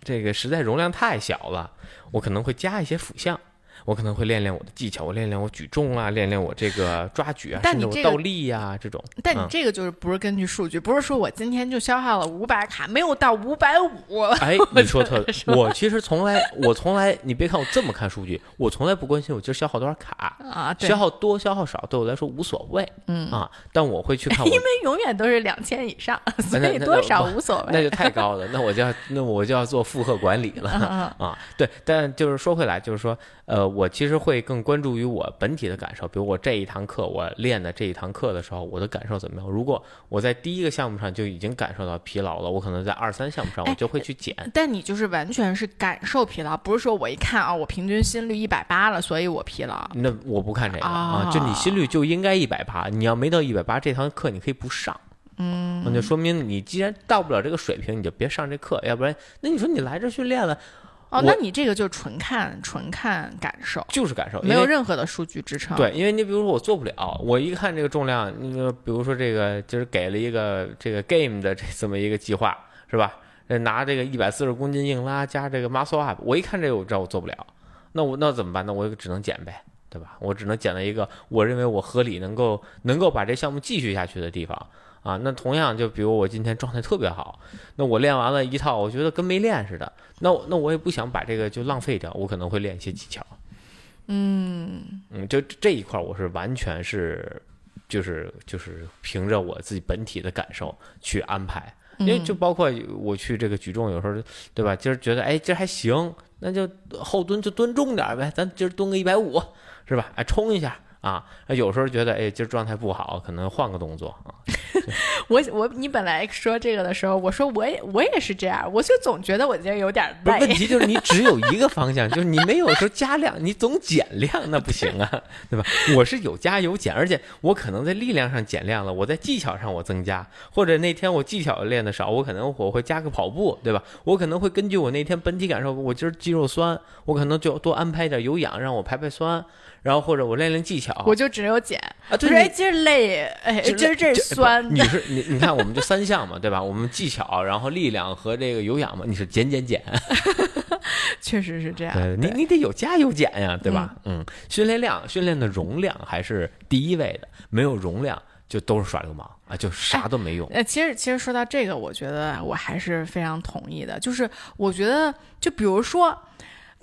这个实在容量太小了，我可能会加一些辅项。我可能会练练我的技巧，我练练我举重啊，练练我这个抓举啊，但你这个甚至我倒立呀、这种。但你嗯这个就是不是根据数据，不是说我今天就消耗了五百卡，没有到五百五。哎，你说特我其实从来，我从来，你别看我这么看数据，我从来不关心我今儿消耗多少卡，啊，对消，耗多消耗少对我来说无所谓嗯，啊。但我会去看我因为永远都是两千以上，所以多少无所谓。那就太高了，那我就要那我就要做负荷管理了嗯 啊。对，但就是说回来，就是说，呃，我其实会更关注于我本体的感受，比如我这一堂课我练的这一堂课的时候，我的感受怎么样？如果我在第一个项目上就已经感受到疲劳了，我可能在二三项目上我哎就会去减。但你就是完全是感受疲劳，不是说我一看啊，我平均心率一百八了，所以我疲劳。那我不看这个啊啊，就你心率就应该一百八，你要没到一百八，这堂课你可以不上。嗯，那就说明你既然到不了这个水平，你就别上这课，要不然那你说你来这训练了，哦，那你这个就纯看纯看感受，就是感受，没有任何的数据支撑。，对，因为你比如说我做不了，我一看这个重量，那个比如说这个就是给了一个这个 game 的这这么一个计划，是吧？呃拿这个一百四十公斤硬拉加这个 muscle up，我一看这个我知道我做不了，那我那怎么办？那我只能减呗，对吧？我只能减到一个我认为我合理能够能够把这项目继续下去的地方啊。那同样就比如我今天状态特别好，那我练完了一套，我觉得跟没练似的，那我那我也不想把这个就浪费掉，我可能会练一些技巧。嗯，嗯，就这一块儿我是完全是，就是就是凭着我自己本体的感受去安排，因为就包括我去这个举重，有时候对吧？今儿觉得哎今儿还行，那就后蹲就蹲重点儿呗，咱今儿蹲个一百五，是吧？哎冲一下啊！有时候觉得哎今儿状态不好，可能换个动作啊。我我你本来说这个的时候，我说我也我也是这样，我就总觉得我今儿有点不是问。题就是你只有一个方向，就是你没有说加量，你总减量那不行啊，对吧？我是有加有减，而且我可能在力量上减量了，我在技巧上我增加，或者那天我技巧练的少，我可能我会加个跑步，对吧？我可能会根据我那天本体感受，我今儿肌肉酸，我可能就多安排一点有氧让我排排酸，然后或者我练练技巧。我就只有减，啊，我对哎今儿累，哎这今儿这儿酸你是你你看我们就三项嘛，对吧？我们技巧，然后力量和这个有氧嘛，你是减减减。确实是这样。对你你得有加有减呀，对吧？嗯，训练量、训练的容量还是第一位的，没有容量就都是耍流氓啊，就啥都没用。呃，其实其实说到这个，我觉得我还是非常同意的。就是我觉得，就比如说，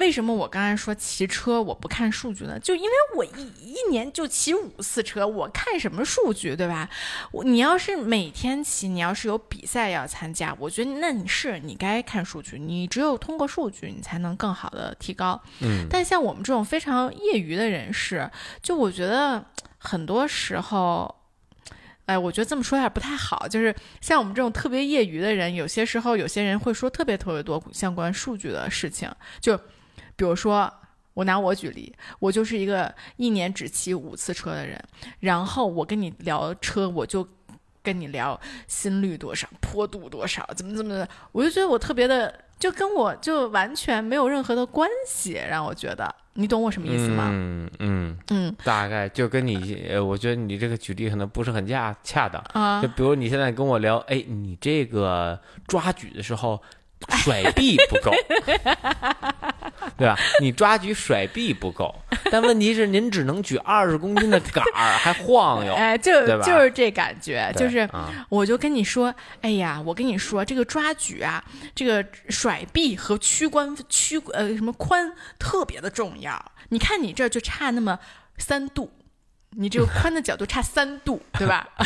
为什么我刚才说骑车我不看数据呢？就因为我一一年就骑五次车，我看什么数据，对吧？我你要是每天骑，你要是有比赛要参加，我觉得那你是你该看数据，你只有通过数据，你才能更好的提高。嗯，但像我们这种非常业余的人士，就我觉得很多时候。哎，我觉得这么说有点不太好。就是像我们这种特别业余的人，有些时候有些人会说特别特别多相关数据的事情。就比如说，我拿我举例，我就是一个一年只骑五次车的人，然后我跟你聊车，我就跟你聊心率多少、坡度多少，怎么怎么的，我就觉得我特别的，就跟我就完全没有任何的关系，让我觉得，你懂我什么意思吗？嗯嗯，嗯大概就跟你，呃，我觉得你这个举例可能不是很恰恰当。啊就，比如你现在跟我聊，哎，你这个抓举的时候甩臂不够，对吧？你抓举甩臂不够，但问题是您只能举二十公斤的杆儿，还晃悠，哎，就就是这感觉，就是啊，我就跟你说，哎呀，我跟你说，这个抓举啊，这个甩臂和屈髋屈呃什么髋特别的重要。你看你这儿就差那么三度，你这个宽的角度差三度，对吧？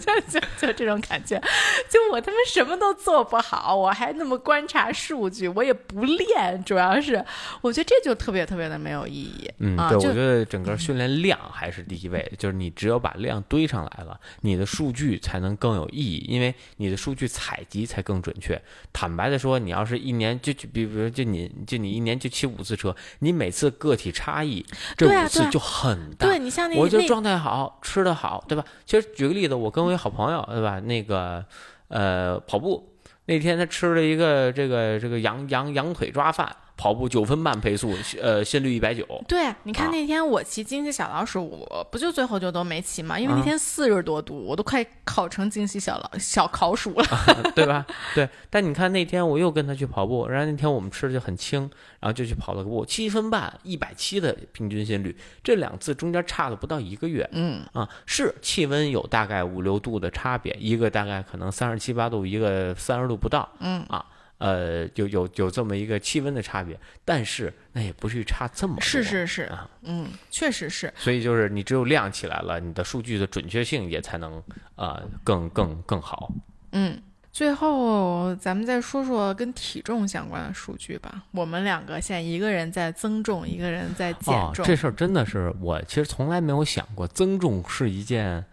就就就这种感觉，就我他妈什么都做不好，我还那么观察数据，我也不练，主要是我觉得这就特别特别的没有意义。嗯，啊，对，我觉得整个训练量还是第一位的，就是你只有把量堆上来了，你的数据才能更有意义，因为你的数据采集才更准确。坦白的说，你要是一年就就比比如就你就你一年就骑五次车，你每次个体差异这五次就很大。对你像那那我就状态好，吃的好，对吧？其实举个例子，我跟我一好朋友，对吧？那个呃跑步那天他吃了一个这个这个羊羊羊腿抓饭，跑步九分半配速，呃，心率一百九。对，你看啊那天我骑惊喜小老鼠，我不就最后就都没骑嘛，因为那啊天四十多度，我都快烤成惊喜小老 小烤鼠了。对吧？对，但你看那天我又跟他去跑步，然后那天我们吃的就很轻，然后就去跑了个步，七分半，一百七的平均心率，这两次中间差了不到一个月嗯，啊，是气温有大概五六度的差别，一个大概可能三十七八度，一个三十度不到，嗯啊。呃，有有有这么一个气温的差别，但是那也不至于差这么多。是是是啊，嗯，确实是。所以就是你只有亮起来了，你的数据的准确性也才能呃更更更好。嗯，最后咱们再说说跟体重相关的数据吧。我们两个现在一个人在增重，一个人在减哦，重。这事儿真的是我其实从来没有想过，增重是一件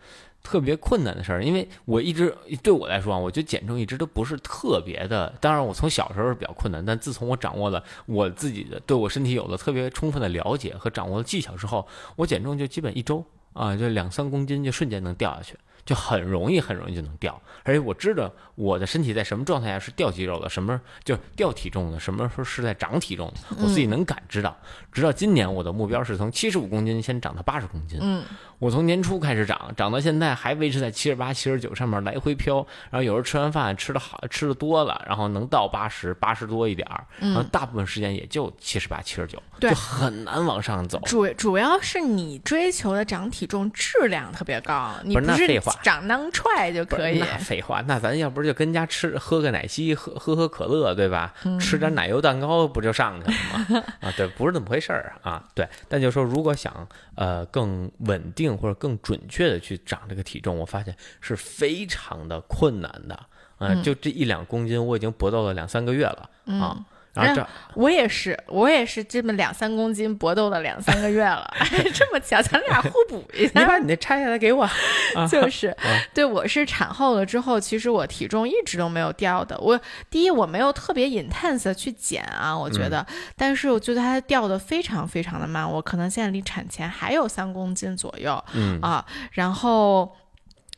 特别困难的事儿，因为我一直对我来说啊，我觉得减重一直都不是特别的。当然，我从小时候是比较困难，但自从我掌握了我自己的对我身体有了特别充分的了解和掌握的技巧之后，我减重就基本一周啊，就两三公斤就瞬间能掉下去。就很容易，很容易就能掉，而且我知道我的身体在什么状态下是掉肌肉的，什么就掉体重的，什么时候是在长体重的，我自己能感知到。直到今年，我的目标是从七十五公斤先长到八十公斤。嗯，我从年初开始涨，涨到现在还维持在七十八、七十九上面来回飘。然后有时候吃完饭吃的好，吃的多了，然后能到八十、八十多一点儿，然后大部分时间也就七十八、七十九，对就很难往上走。主主要是你追求的长体重质量特别高，你不是那废话长囊踹就可以。那废话，那咱要不就跟家吃喝个奶昔，喝喝喝可乐，对吧？嗯吃点奶油蛋糕不就上去了吗？啊，对，不是那么回事儿啊。对，但就说如果想呃更稳定或者更准确的去长这个体重，我发现是非常的困难的。呃、嗯就这一两公斤，我已经搏斗了两三个月了啊。然后这我也是，我也是这么两三公斤搏斗了两三个月了，这么巧，咱俩互补一下你。把你那拆下来给我。啊就是，对我是产后了之后，其实我体重一直都没有掉的。我第一我没有特别 intense 的去减啊，我觉得，但是我觉得它掉的非常非常的慢，我可能现在离产前还有三公斤左右嗯啊，然后。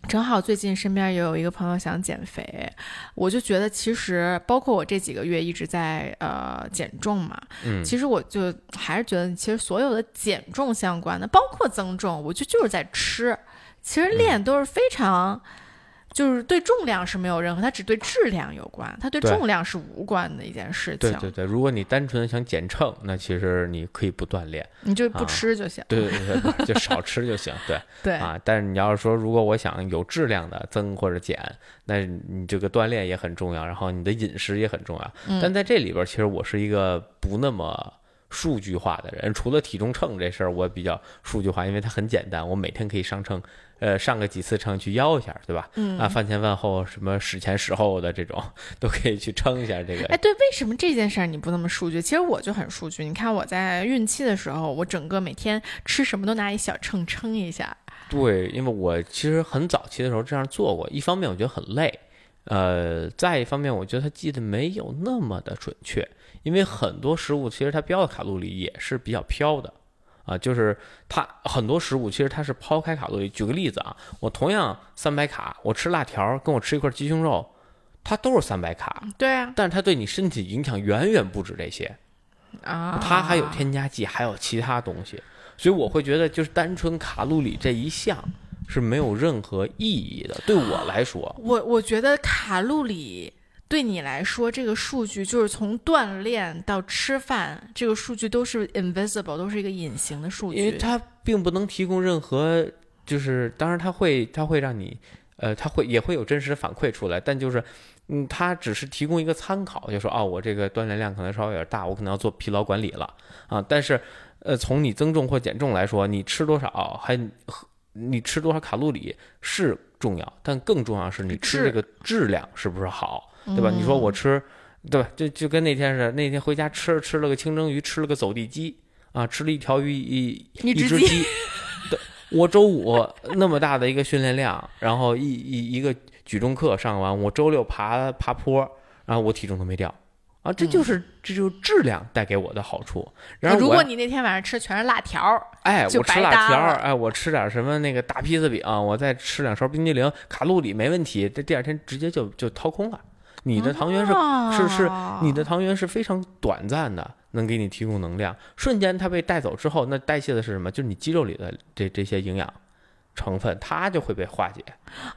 正好最近身边也有一个朋友想减肥，我就觉得其实包括我这几个月一直在呃减重嘛，嗯其实我就还是觉得，其实所有的减重相关的，包括增重，我觉得就是在吃。其实嗯练都是非常，就是对重量是没有任何，它只对质量有关，它对对重量是无关的一件事情。对对对，如果你单纯想减秤，那其实你可以不锻炼。你就不啊吃就行。对对对对，就少吃就行。对。对，啊，但是你要是说，如果我想有质量的增或者减，那你这个锻炼也很重要，然后你的饮食也很重要。嗯但在这里边，其实我是一个不那么数据化的人，除了体重秤这事儿，我比较数据化，因为它很简单，我每天可以上秤，呃，上个几次秤去腰一下，对吧？嗯啊，饭前饭后什么史前史后的这种都可以去称一下这个哎，对，为什么这件事儿你不那么数据？其实我就很数据。你看我在孕期的时候，我整个每天吃什么都拿一小秤称一下。对，因为我其实很早期的时候这样做过，一方面我觉得很累，呃，再一方面我觉得他记得没有那么的准确，因为很多食物其实它标的卡路里也是比较飘的，啊，就是它很多食物其实它是抛开卡路里。举个例子啊，我同样三百卡，我吃辣条跟我吃一块鸡胸肉，它都是三百卡，对啊，但是它对你身体影响远远不止这些。啊，它还有添加剂，还有其他东西，所以我会觉得就是单纯卡路里这一项是没有任何意义的。对我来说，我我觉得卡路里对你来说，这个数据就是从锻炼到吃饭，这个数据都是 invisible，都是一个隐形的数据。因为它并不能提供任何，就是当然它会它会让你，呃，它会也会有真实的反馈出来，但就是。嗯，它只是提供一个参考，就说哦，我这个锻炼量可能稍微有点大，我可能要做疲劳管理了啊。但是，呃，从你增重或减重来说，你吃多少还你吃多少卡路里是重要，但更重要是你吃这个质量是不是好，对吧？你说我吃，对吧？就就跟那天似的，那天回家吃吃了个清蒸鱼，吃了个走地鸡啊，吃了一条鱼一一只鸡。对，我周五那么大的一个训练量，然后一一一个举重课上完，我周六爬爬坡，然后我体重都没掉啊，这就是、这就是质量带给我的好处。然后如果你那天晚上吃的全是辣条儿，哎，我吃辣条哎，我吃点什么那个大披萨饼，我再吃两勺冰激凌，卡路里没问题，这第二天直接就就掏空了。你的糖原是、哦是是你的糖原是非常短暂的，能给你提供能量。瞬间它被带走之后，那代谢的是什么？就是你肌肉里的这这些营养成分，它就会被化解。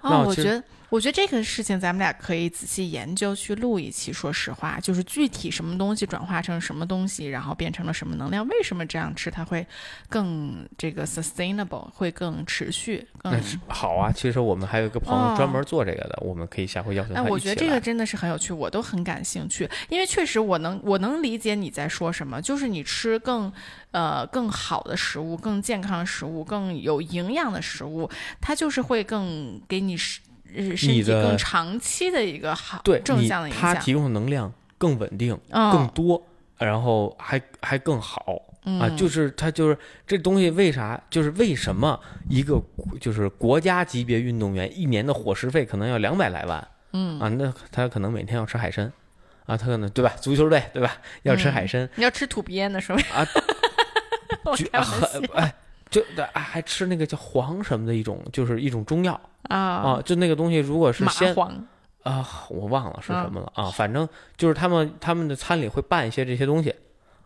那哦，我其实我觉得，我觉得这个事情咱们俩可以仔细研究去录一期。说实话，就是具体什么东西转化成什么东西，然后变成了什么能量，为什么这样吃它会更这个 sustainable，会更持续，更好啊，其实我们还有一个朋友专门做这个的，我们可以下回邀请他哎。我觉得这个真的是很有趣，我都很感兴趣，因为确实我能我能理解你在说什么，就是你吃更呃更好的食物、更健康的食物、更有营养的食物，它就是会更给你身体更长期的一个好对你正向的影响。它提供的能量更稳定、嗯更多，然后还还更好。嗯啊，就是它就是这东西为啥？就是为什么一个就是国家级别运动员一年的伙食费可能要两百来万？嗯啊，那他可能每天要吃海参，啊，他可能对吧？足球队对吧？要吃海参、你要吃土鳖烟的时候，啊，我就开玩笑很哎，就对还吃那个叫黄什么的一种，就是一种中药啊，啊，就那个东西如果是蚂先蟥啊，我忘了是嗯什么了啊，反正就是他们他们的餐里会拌一些这些东西，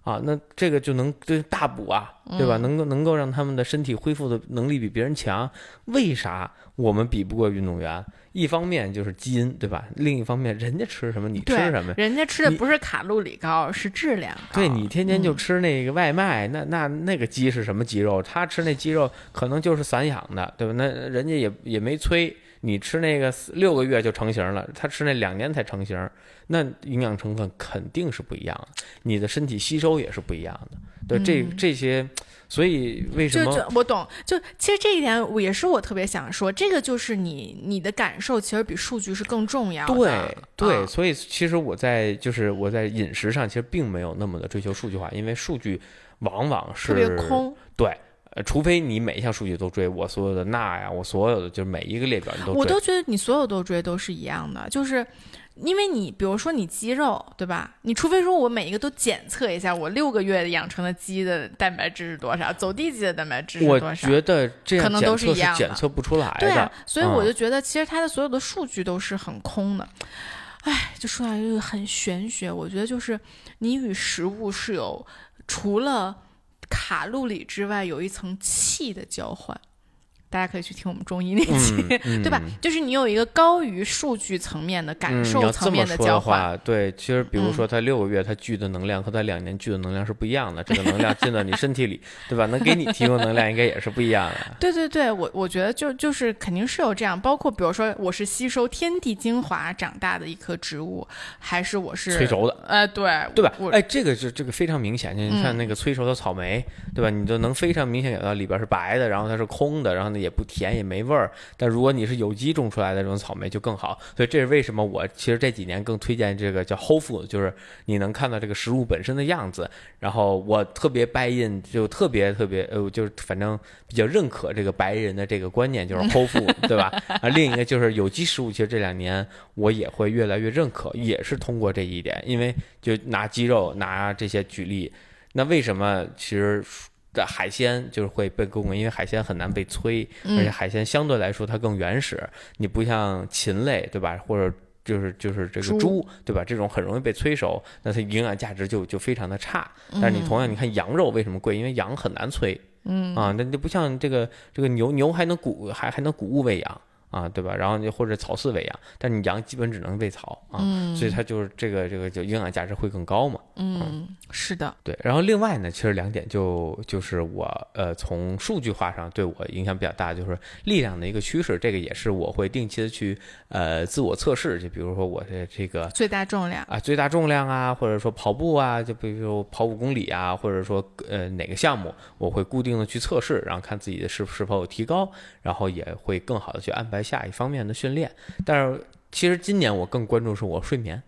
啊，那这个就能对大补啊，对吧？嗯能够能够让他们的身体恢复的能力比别人强。为啥我们比不过运动员？一方面就是基因，对吧？另一方面人家吃什么你吃什么。人家吃的不是卡路里高，是质量高。对你天天就嗯吃那个外卖，那那那个鸡是什么鸡肉？他吃那鸡肉可能就是散养的，对吧？那人家也也没催你吃那个六个月就成型了，他吃那两年才成型，那营养成分肯定是不一样的，你的身体吸收也是不一样的。对，这嗯这些，所以为什么就我懂，就其实这一点我也是我特别想说，这个就是你你的感受其实比数据是更重要的。对对，啊所以其实我在就是我在饮食上其实并没有那么的追求数据化，因为数据往往是特别空。对，呃，除非你每一项数据都追，我所有的钠呀，我所有的就是每一个列表你都追，我都觉得你所有都追都是一样的，就是因为你比如说你肌肉对吧？你除非说我每一个都检测一下，我六个月养成的鸡的蛋白质是多少，走地鸡的蛋白质是多少？觉得这样可能检测都是一样的检测不出来的。对啊，所以我嗯就觉得其实它的所有的数据都是很空的。哎，就说来这个很玄学，我觉得就是你与食物是有除了卡路里之外，有一层气的交换。大家可以去听我们中医那期，嗯，对吧嗯？就是你有一个高于数据层面的感嗯，受层面的交换。话，对，其实比如嗯说他六个月他聚的能量和他两年聚的能量是不一样的，这个能量进到你身体里，对吧？能给你提供能量应该也是不一样的。对对对，我我觉得就就是肯定是有这样，包括比如说我是吸收天地精华长大的一棵植物，还是我是催熟的，呃，对对吧我？哎，这个是这个非常明显，你看嗯那个催熟的草莓，对吧？你就能非常明显感到里边是白的，然后它是空的，然后呢也不甜也没味儿。但如果你是有机种出来的这种草莓就更好，所以这是为什么我其实这几年更推荐这个叫 Whole Food，就是你能看到这个食物本身的样子。然后我特别 buy in，就特别特别呃，就是反正比较认可这个白人的这个观念，就是 Whole Food，对吧？啊，另一个就是有机食物，其实这两年我也会越来越认可，也是通过这一点，因为就拿鸡肉拿这些举例，那为什么其实的海鲜就是会被供应？因为海鲜很难被催，而且嗯海鲜相对来说它更原始，你不像禽类，对吧？或者就是就是这个猪猪，对吧？这种很容易被催熟，那它营养价值就就非常的差。嗯但是你同样，你看羊肉为什么贵？因为羊很难催，嗯啊，那就不像这个这个牛牛还能谷还还能谷物喂养啊，对吧？然后你或者草饲喂养，但你羊基本只能喂草啊，嗯所以它就是这个这个就营养价值会更高嘛。嗯，是的，对，然后另外呢，其实两点就就是我呃从数据化上对我影响比较大，就是力量的一个趋势，这个也是我会定期的去呃自我测试，就比如说我的这个最大重量，啊最大重量啊，或者说跑步啊，就比如说跑五公里啊，或者说呃哪个项目，我会固定的去测试，然后看自己的是是否有提高，然后也会更好的去安排下一方面的训练。但是其实今年我更关注是我睡眠。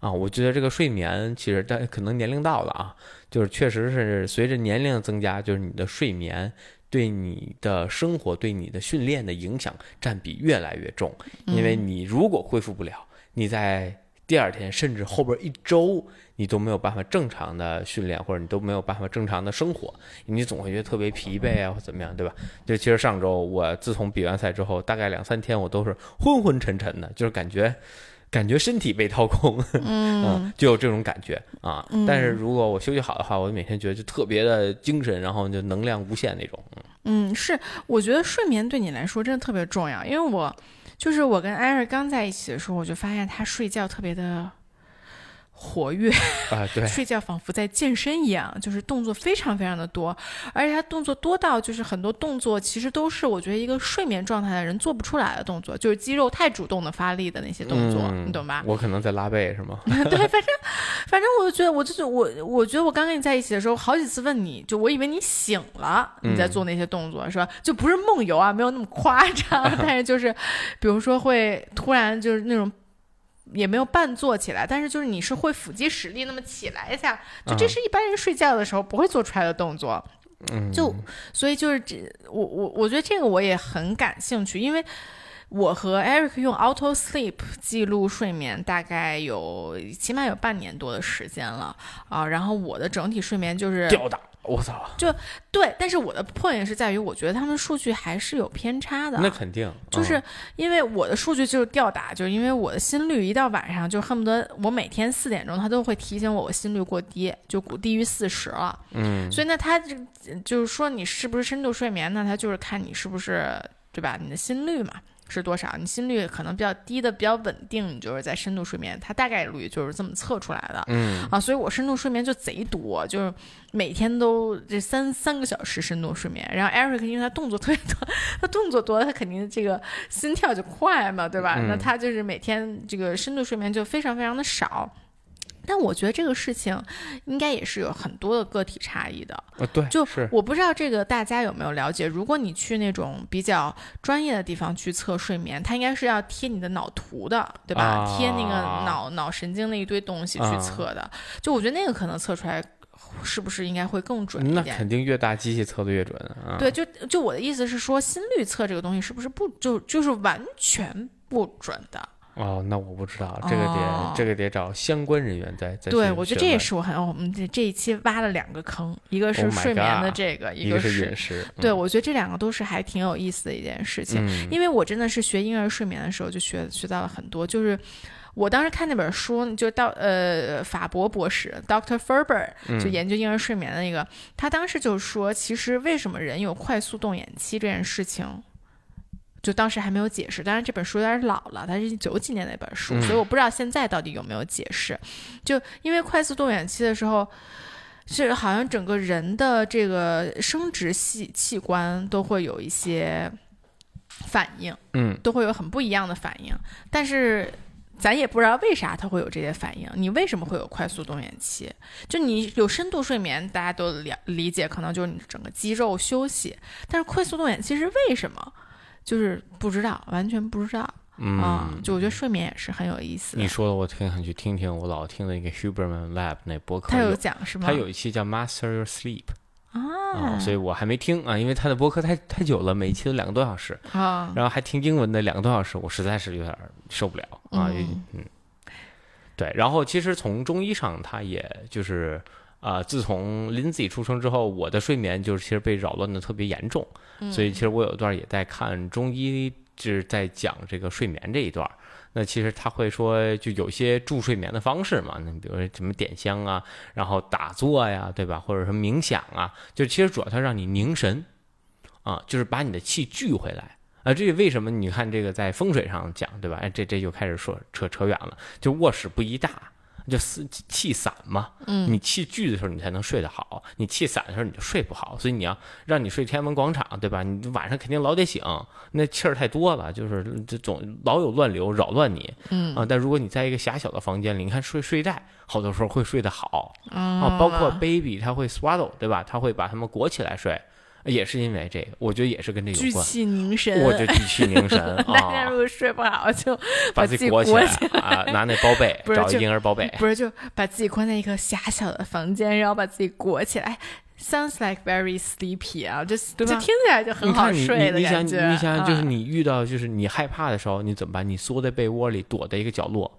啊，我觉得这个睡眠其实，但可能年龄到了啊，就是确实是随着年龄的增加，就是你的睡眠对你的生活、对你的训练的影响占比越来越重。因为你如果恢复不了，你在第二天甚至后边一周，你都没有办法正常的训练，或者你都没有办法正常的生活，你总会觉得特别疲惫啊，或怎么样，对吧？就其实上周我自从比完赛之后，大概两三天我都是昏昏沉沉的，就是感觉。感觉身体被掏空，嗯，就有这种感觉啊。但是如果我休息好的话，我每天觉得就特别的精神，然后就能量无限那种。嗯，是，我觉得睡眠对你来说真的特别重要，因为我就是我跟艾瑞刚在一起的时候，我就发现他睡觉特别的。活跃啊，对，睡觉仿佛在健身一样，就是动作非常非常的多，而且他动作多到就是很多动作其实都是我觉得一个睡眠状态的人做不出来的动作，就是肌肉太主动的发力的那些动作，你懂吧？我可能在拉背是吗？对，反正反正我就觉得我就是我，我觉得我刚跟你在一起的时候，好几次问你就我以为你醒了，你在做那些动作是吧？就不是梦游啊，没有那么夸张，但是就是比如说会突然就是那种。也没有半坐起来，但是就是你是会腹肌实力，那么起来一下，就这是一般人睡觉的时候不会做出来的动作。嗯，就所以就是这，我我我觉得这个我也很感兴趣，因为我和 Eric 用 Auto Sleep 记录睡眠，大概有起码有半年多的时间了啊。然后我的整体睡眠就是吊打。我操！就对，但是我的 point 是在于，我觉得他们数据还是有偏差的。那肯定，就是因为我的数据就是吊打，就是因为我的心率一到晚上就恨不得我每天四点钟，他都会提醒我我心率过低，就低于四十了。嗯，所以那他这就是说你是不是深度睡眠那他就是看你是不是对吧？你的心率嘛。是多少？你心率可能比较低的比较稳定，你就是在深度睡眠，它大概率就是这么测出来的。嗯啊，所以我深度睡眠就贼多，就是每天都这三三个小时深度睡眠。然后 Eric 因为他动作特别多，他动作多，他肯定这个心跳就快嘛，对吧？那他就是每天这个深度睡眠就非常非常的少。但我觉得这个事情应该也是有很多的个体差异的。呃，对，就是我不知道这个大家有没有了解。如果你去那种比较专业的地方去测睡眠，它应该是要贴你的脑图的，对吧？贴那个脑脑神经那一堆东西去测的。就我觉得那个可能测出来是不是应该会更准一点？那肯定越大机器测的越准啊。对，就就我的意思是说，心率测这个东西是不是不就就是完全不准的？哦，那我不知道，这个得这个得找相关人员再再。对，我觉得这也是我很我们这这一期挖了两个坑，一个是睡眠的这个，一个是饮食。对，我觉得这两个都是还挺有意思的一件事情，因为我真的是学婴儿睡眠的时候就学学到了很多。就是我当时看那本书，就到呃法博博士 Doctor Ferber 就研究婴儿睡眠的那个，他当时就说，其实为什么人有快速动眼期这件事情。就当时还没有解释，当然这本书有点老了，它是九几年的一本书，所以我不知道现在到底有没有解释。就因为快速动眼期的时候，是好像整个人的这个生殖系器官都会有一些反应，嗯，都会有很不一样的反应。但是咱也不知道为啥它会有这些反应。你为什么会有快速动眼期？就你有深度睡眠，大家都了理解，可能就是你整个肌肉休息。但是快速动眼期是为什么？就是不知道，完全不知道啊！就我觉得睡眠也是很有意思。你说的，我挺想去听听。我老听的一个 Huberman Lab 那博客，他有讲是吗？他有一期叫 Master Your Sleep 啊，所以我还没听啊，因为他的博客太太久了，每一期都两个多小时啊，然后还听英文的两个多小时，我实在是有点受不了啊。嗯，对。然后其实从中医上，他也就是啊，自从 Lindsay 出生之后，我的睡眠就是其实被扰乱的特别严重。所以其实我有一段也在看中医，就是在讲这个睡眠这一段。那其实他会说，就有些助睡眠的方式嘛，那比如说什么点香啊，然后打坐呀，对吧？或者说冥想啊，就其实主要它让你凝神啊，就是把你的气聚回来啊。这为什么？你看这个在风水上讲，对吧？哎，这这就开始说扯扯远了，就卧室不宜大。就气气散嘛，嗯，你气聚的时候你才能睡得好，你气散的时候你就睡不好，所以你要让你睡天安门广场，对吧？你晚上肯定老得醒，那气儿太多了，就是这总老有乱流扰乱你，嗯啊。但如果你在一个狭小的房间里，你看睡睡袋，好多时候会睡得好啊，包括 baby 他会 swaddle，对吧？他会把他们裹起来睡。也是因为这个，我觉得也是跟这有关。聚气凝神，我就聚气凝神 啊。大家如果睡不好，就把自己裹起来啊，拿那包被，找婴儿包被，不是就把自己关在一个狭小的房间，然后把自己裹起来。Sounds like very sleepy 啊，就就听起来就很好睡的感觉。你想，就是你遇到就是你害怕的时候，你怎么办？你缩在被窝里，躲在一个角落，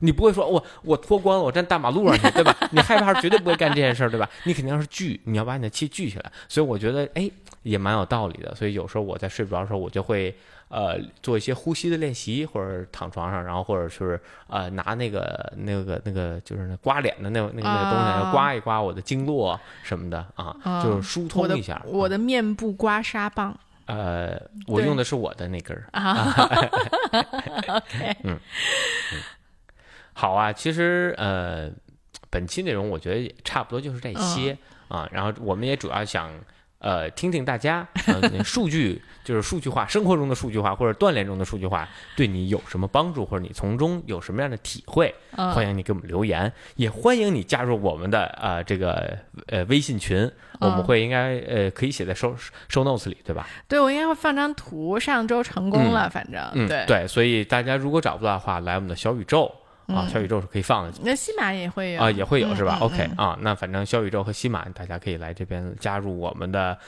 你不会说我我脱光了，我站大马路上去，对吧？你害怕绝对不会干这件事儿，对吧？你肯定要是聚，你要把你的气聚起来。所以我觉得，哎，也蛮有道理的。所以有时候我在睡不着的时候，我就会呃做一些呼吸的练习，或者躺床上，然后或者是呃拿那个那个那个就是那刮脸的那那个那个东西，啊刮一刮我的经络什么的啊，啊就是疏通一下。我的面部刮痧棒呃，我用的是我的那根儿。啊，OK，好啊，其实呃，本期内容我觉得也差不多就是这些、啊，然后我们也主要想呃听听大家呃 数据就是数据化，生活中的数据化或者锻炼中的数据化对你有什么帮助，或者你从中有什么样的体会，欢嗯，迎你给我们留言，也欢迎你加入我们的呃这个呃微信群，我们嗯会应该呃可以写在收收 notes 里，对吧？对我应该会放张图，上周成功了，反正嗯，对。对，所以大家如果找不到的话，来我们的小宇宙啊，嗯。小宇宙是可以放的。那西马也会有。啊，也会有是吧、嗯嗯 o k 嗯。啊，那反正小宇宙和西马，大家可以来这边加入我们的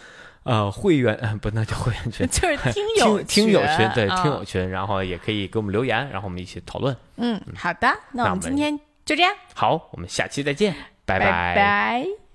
呃会员，呃 不那叫会员群，就是 听友听听友群，对，啊。听友群，然后也可以给我们留言，然后我们一起讨论。嗯，好的，那我们们今天就这样，好，我们下期再见，拜。拜拜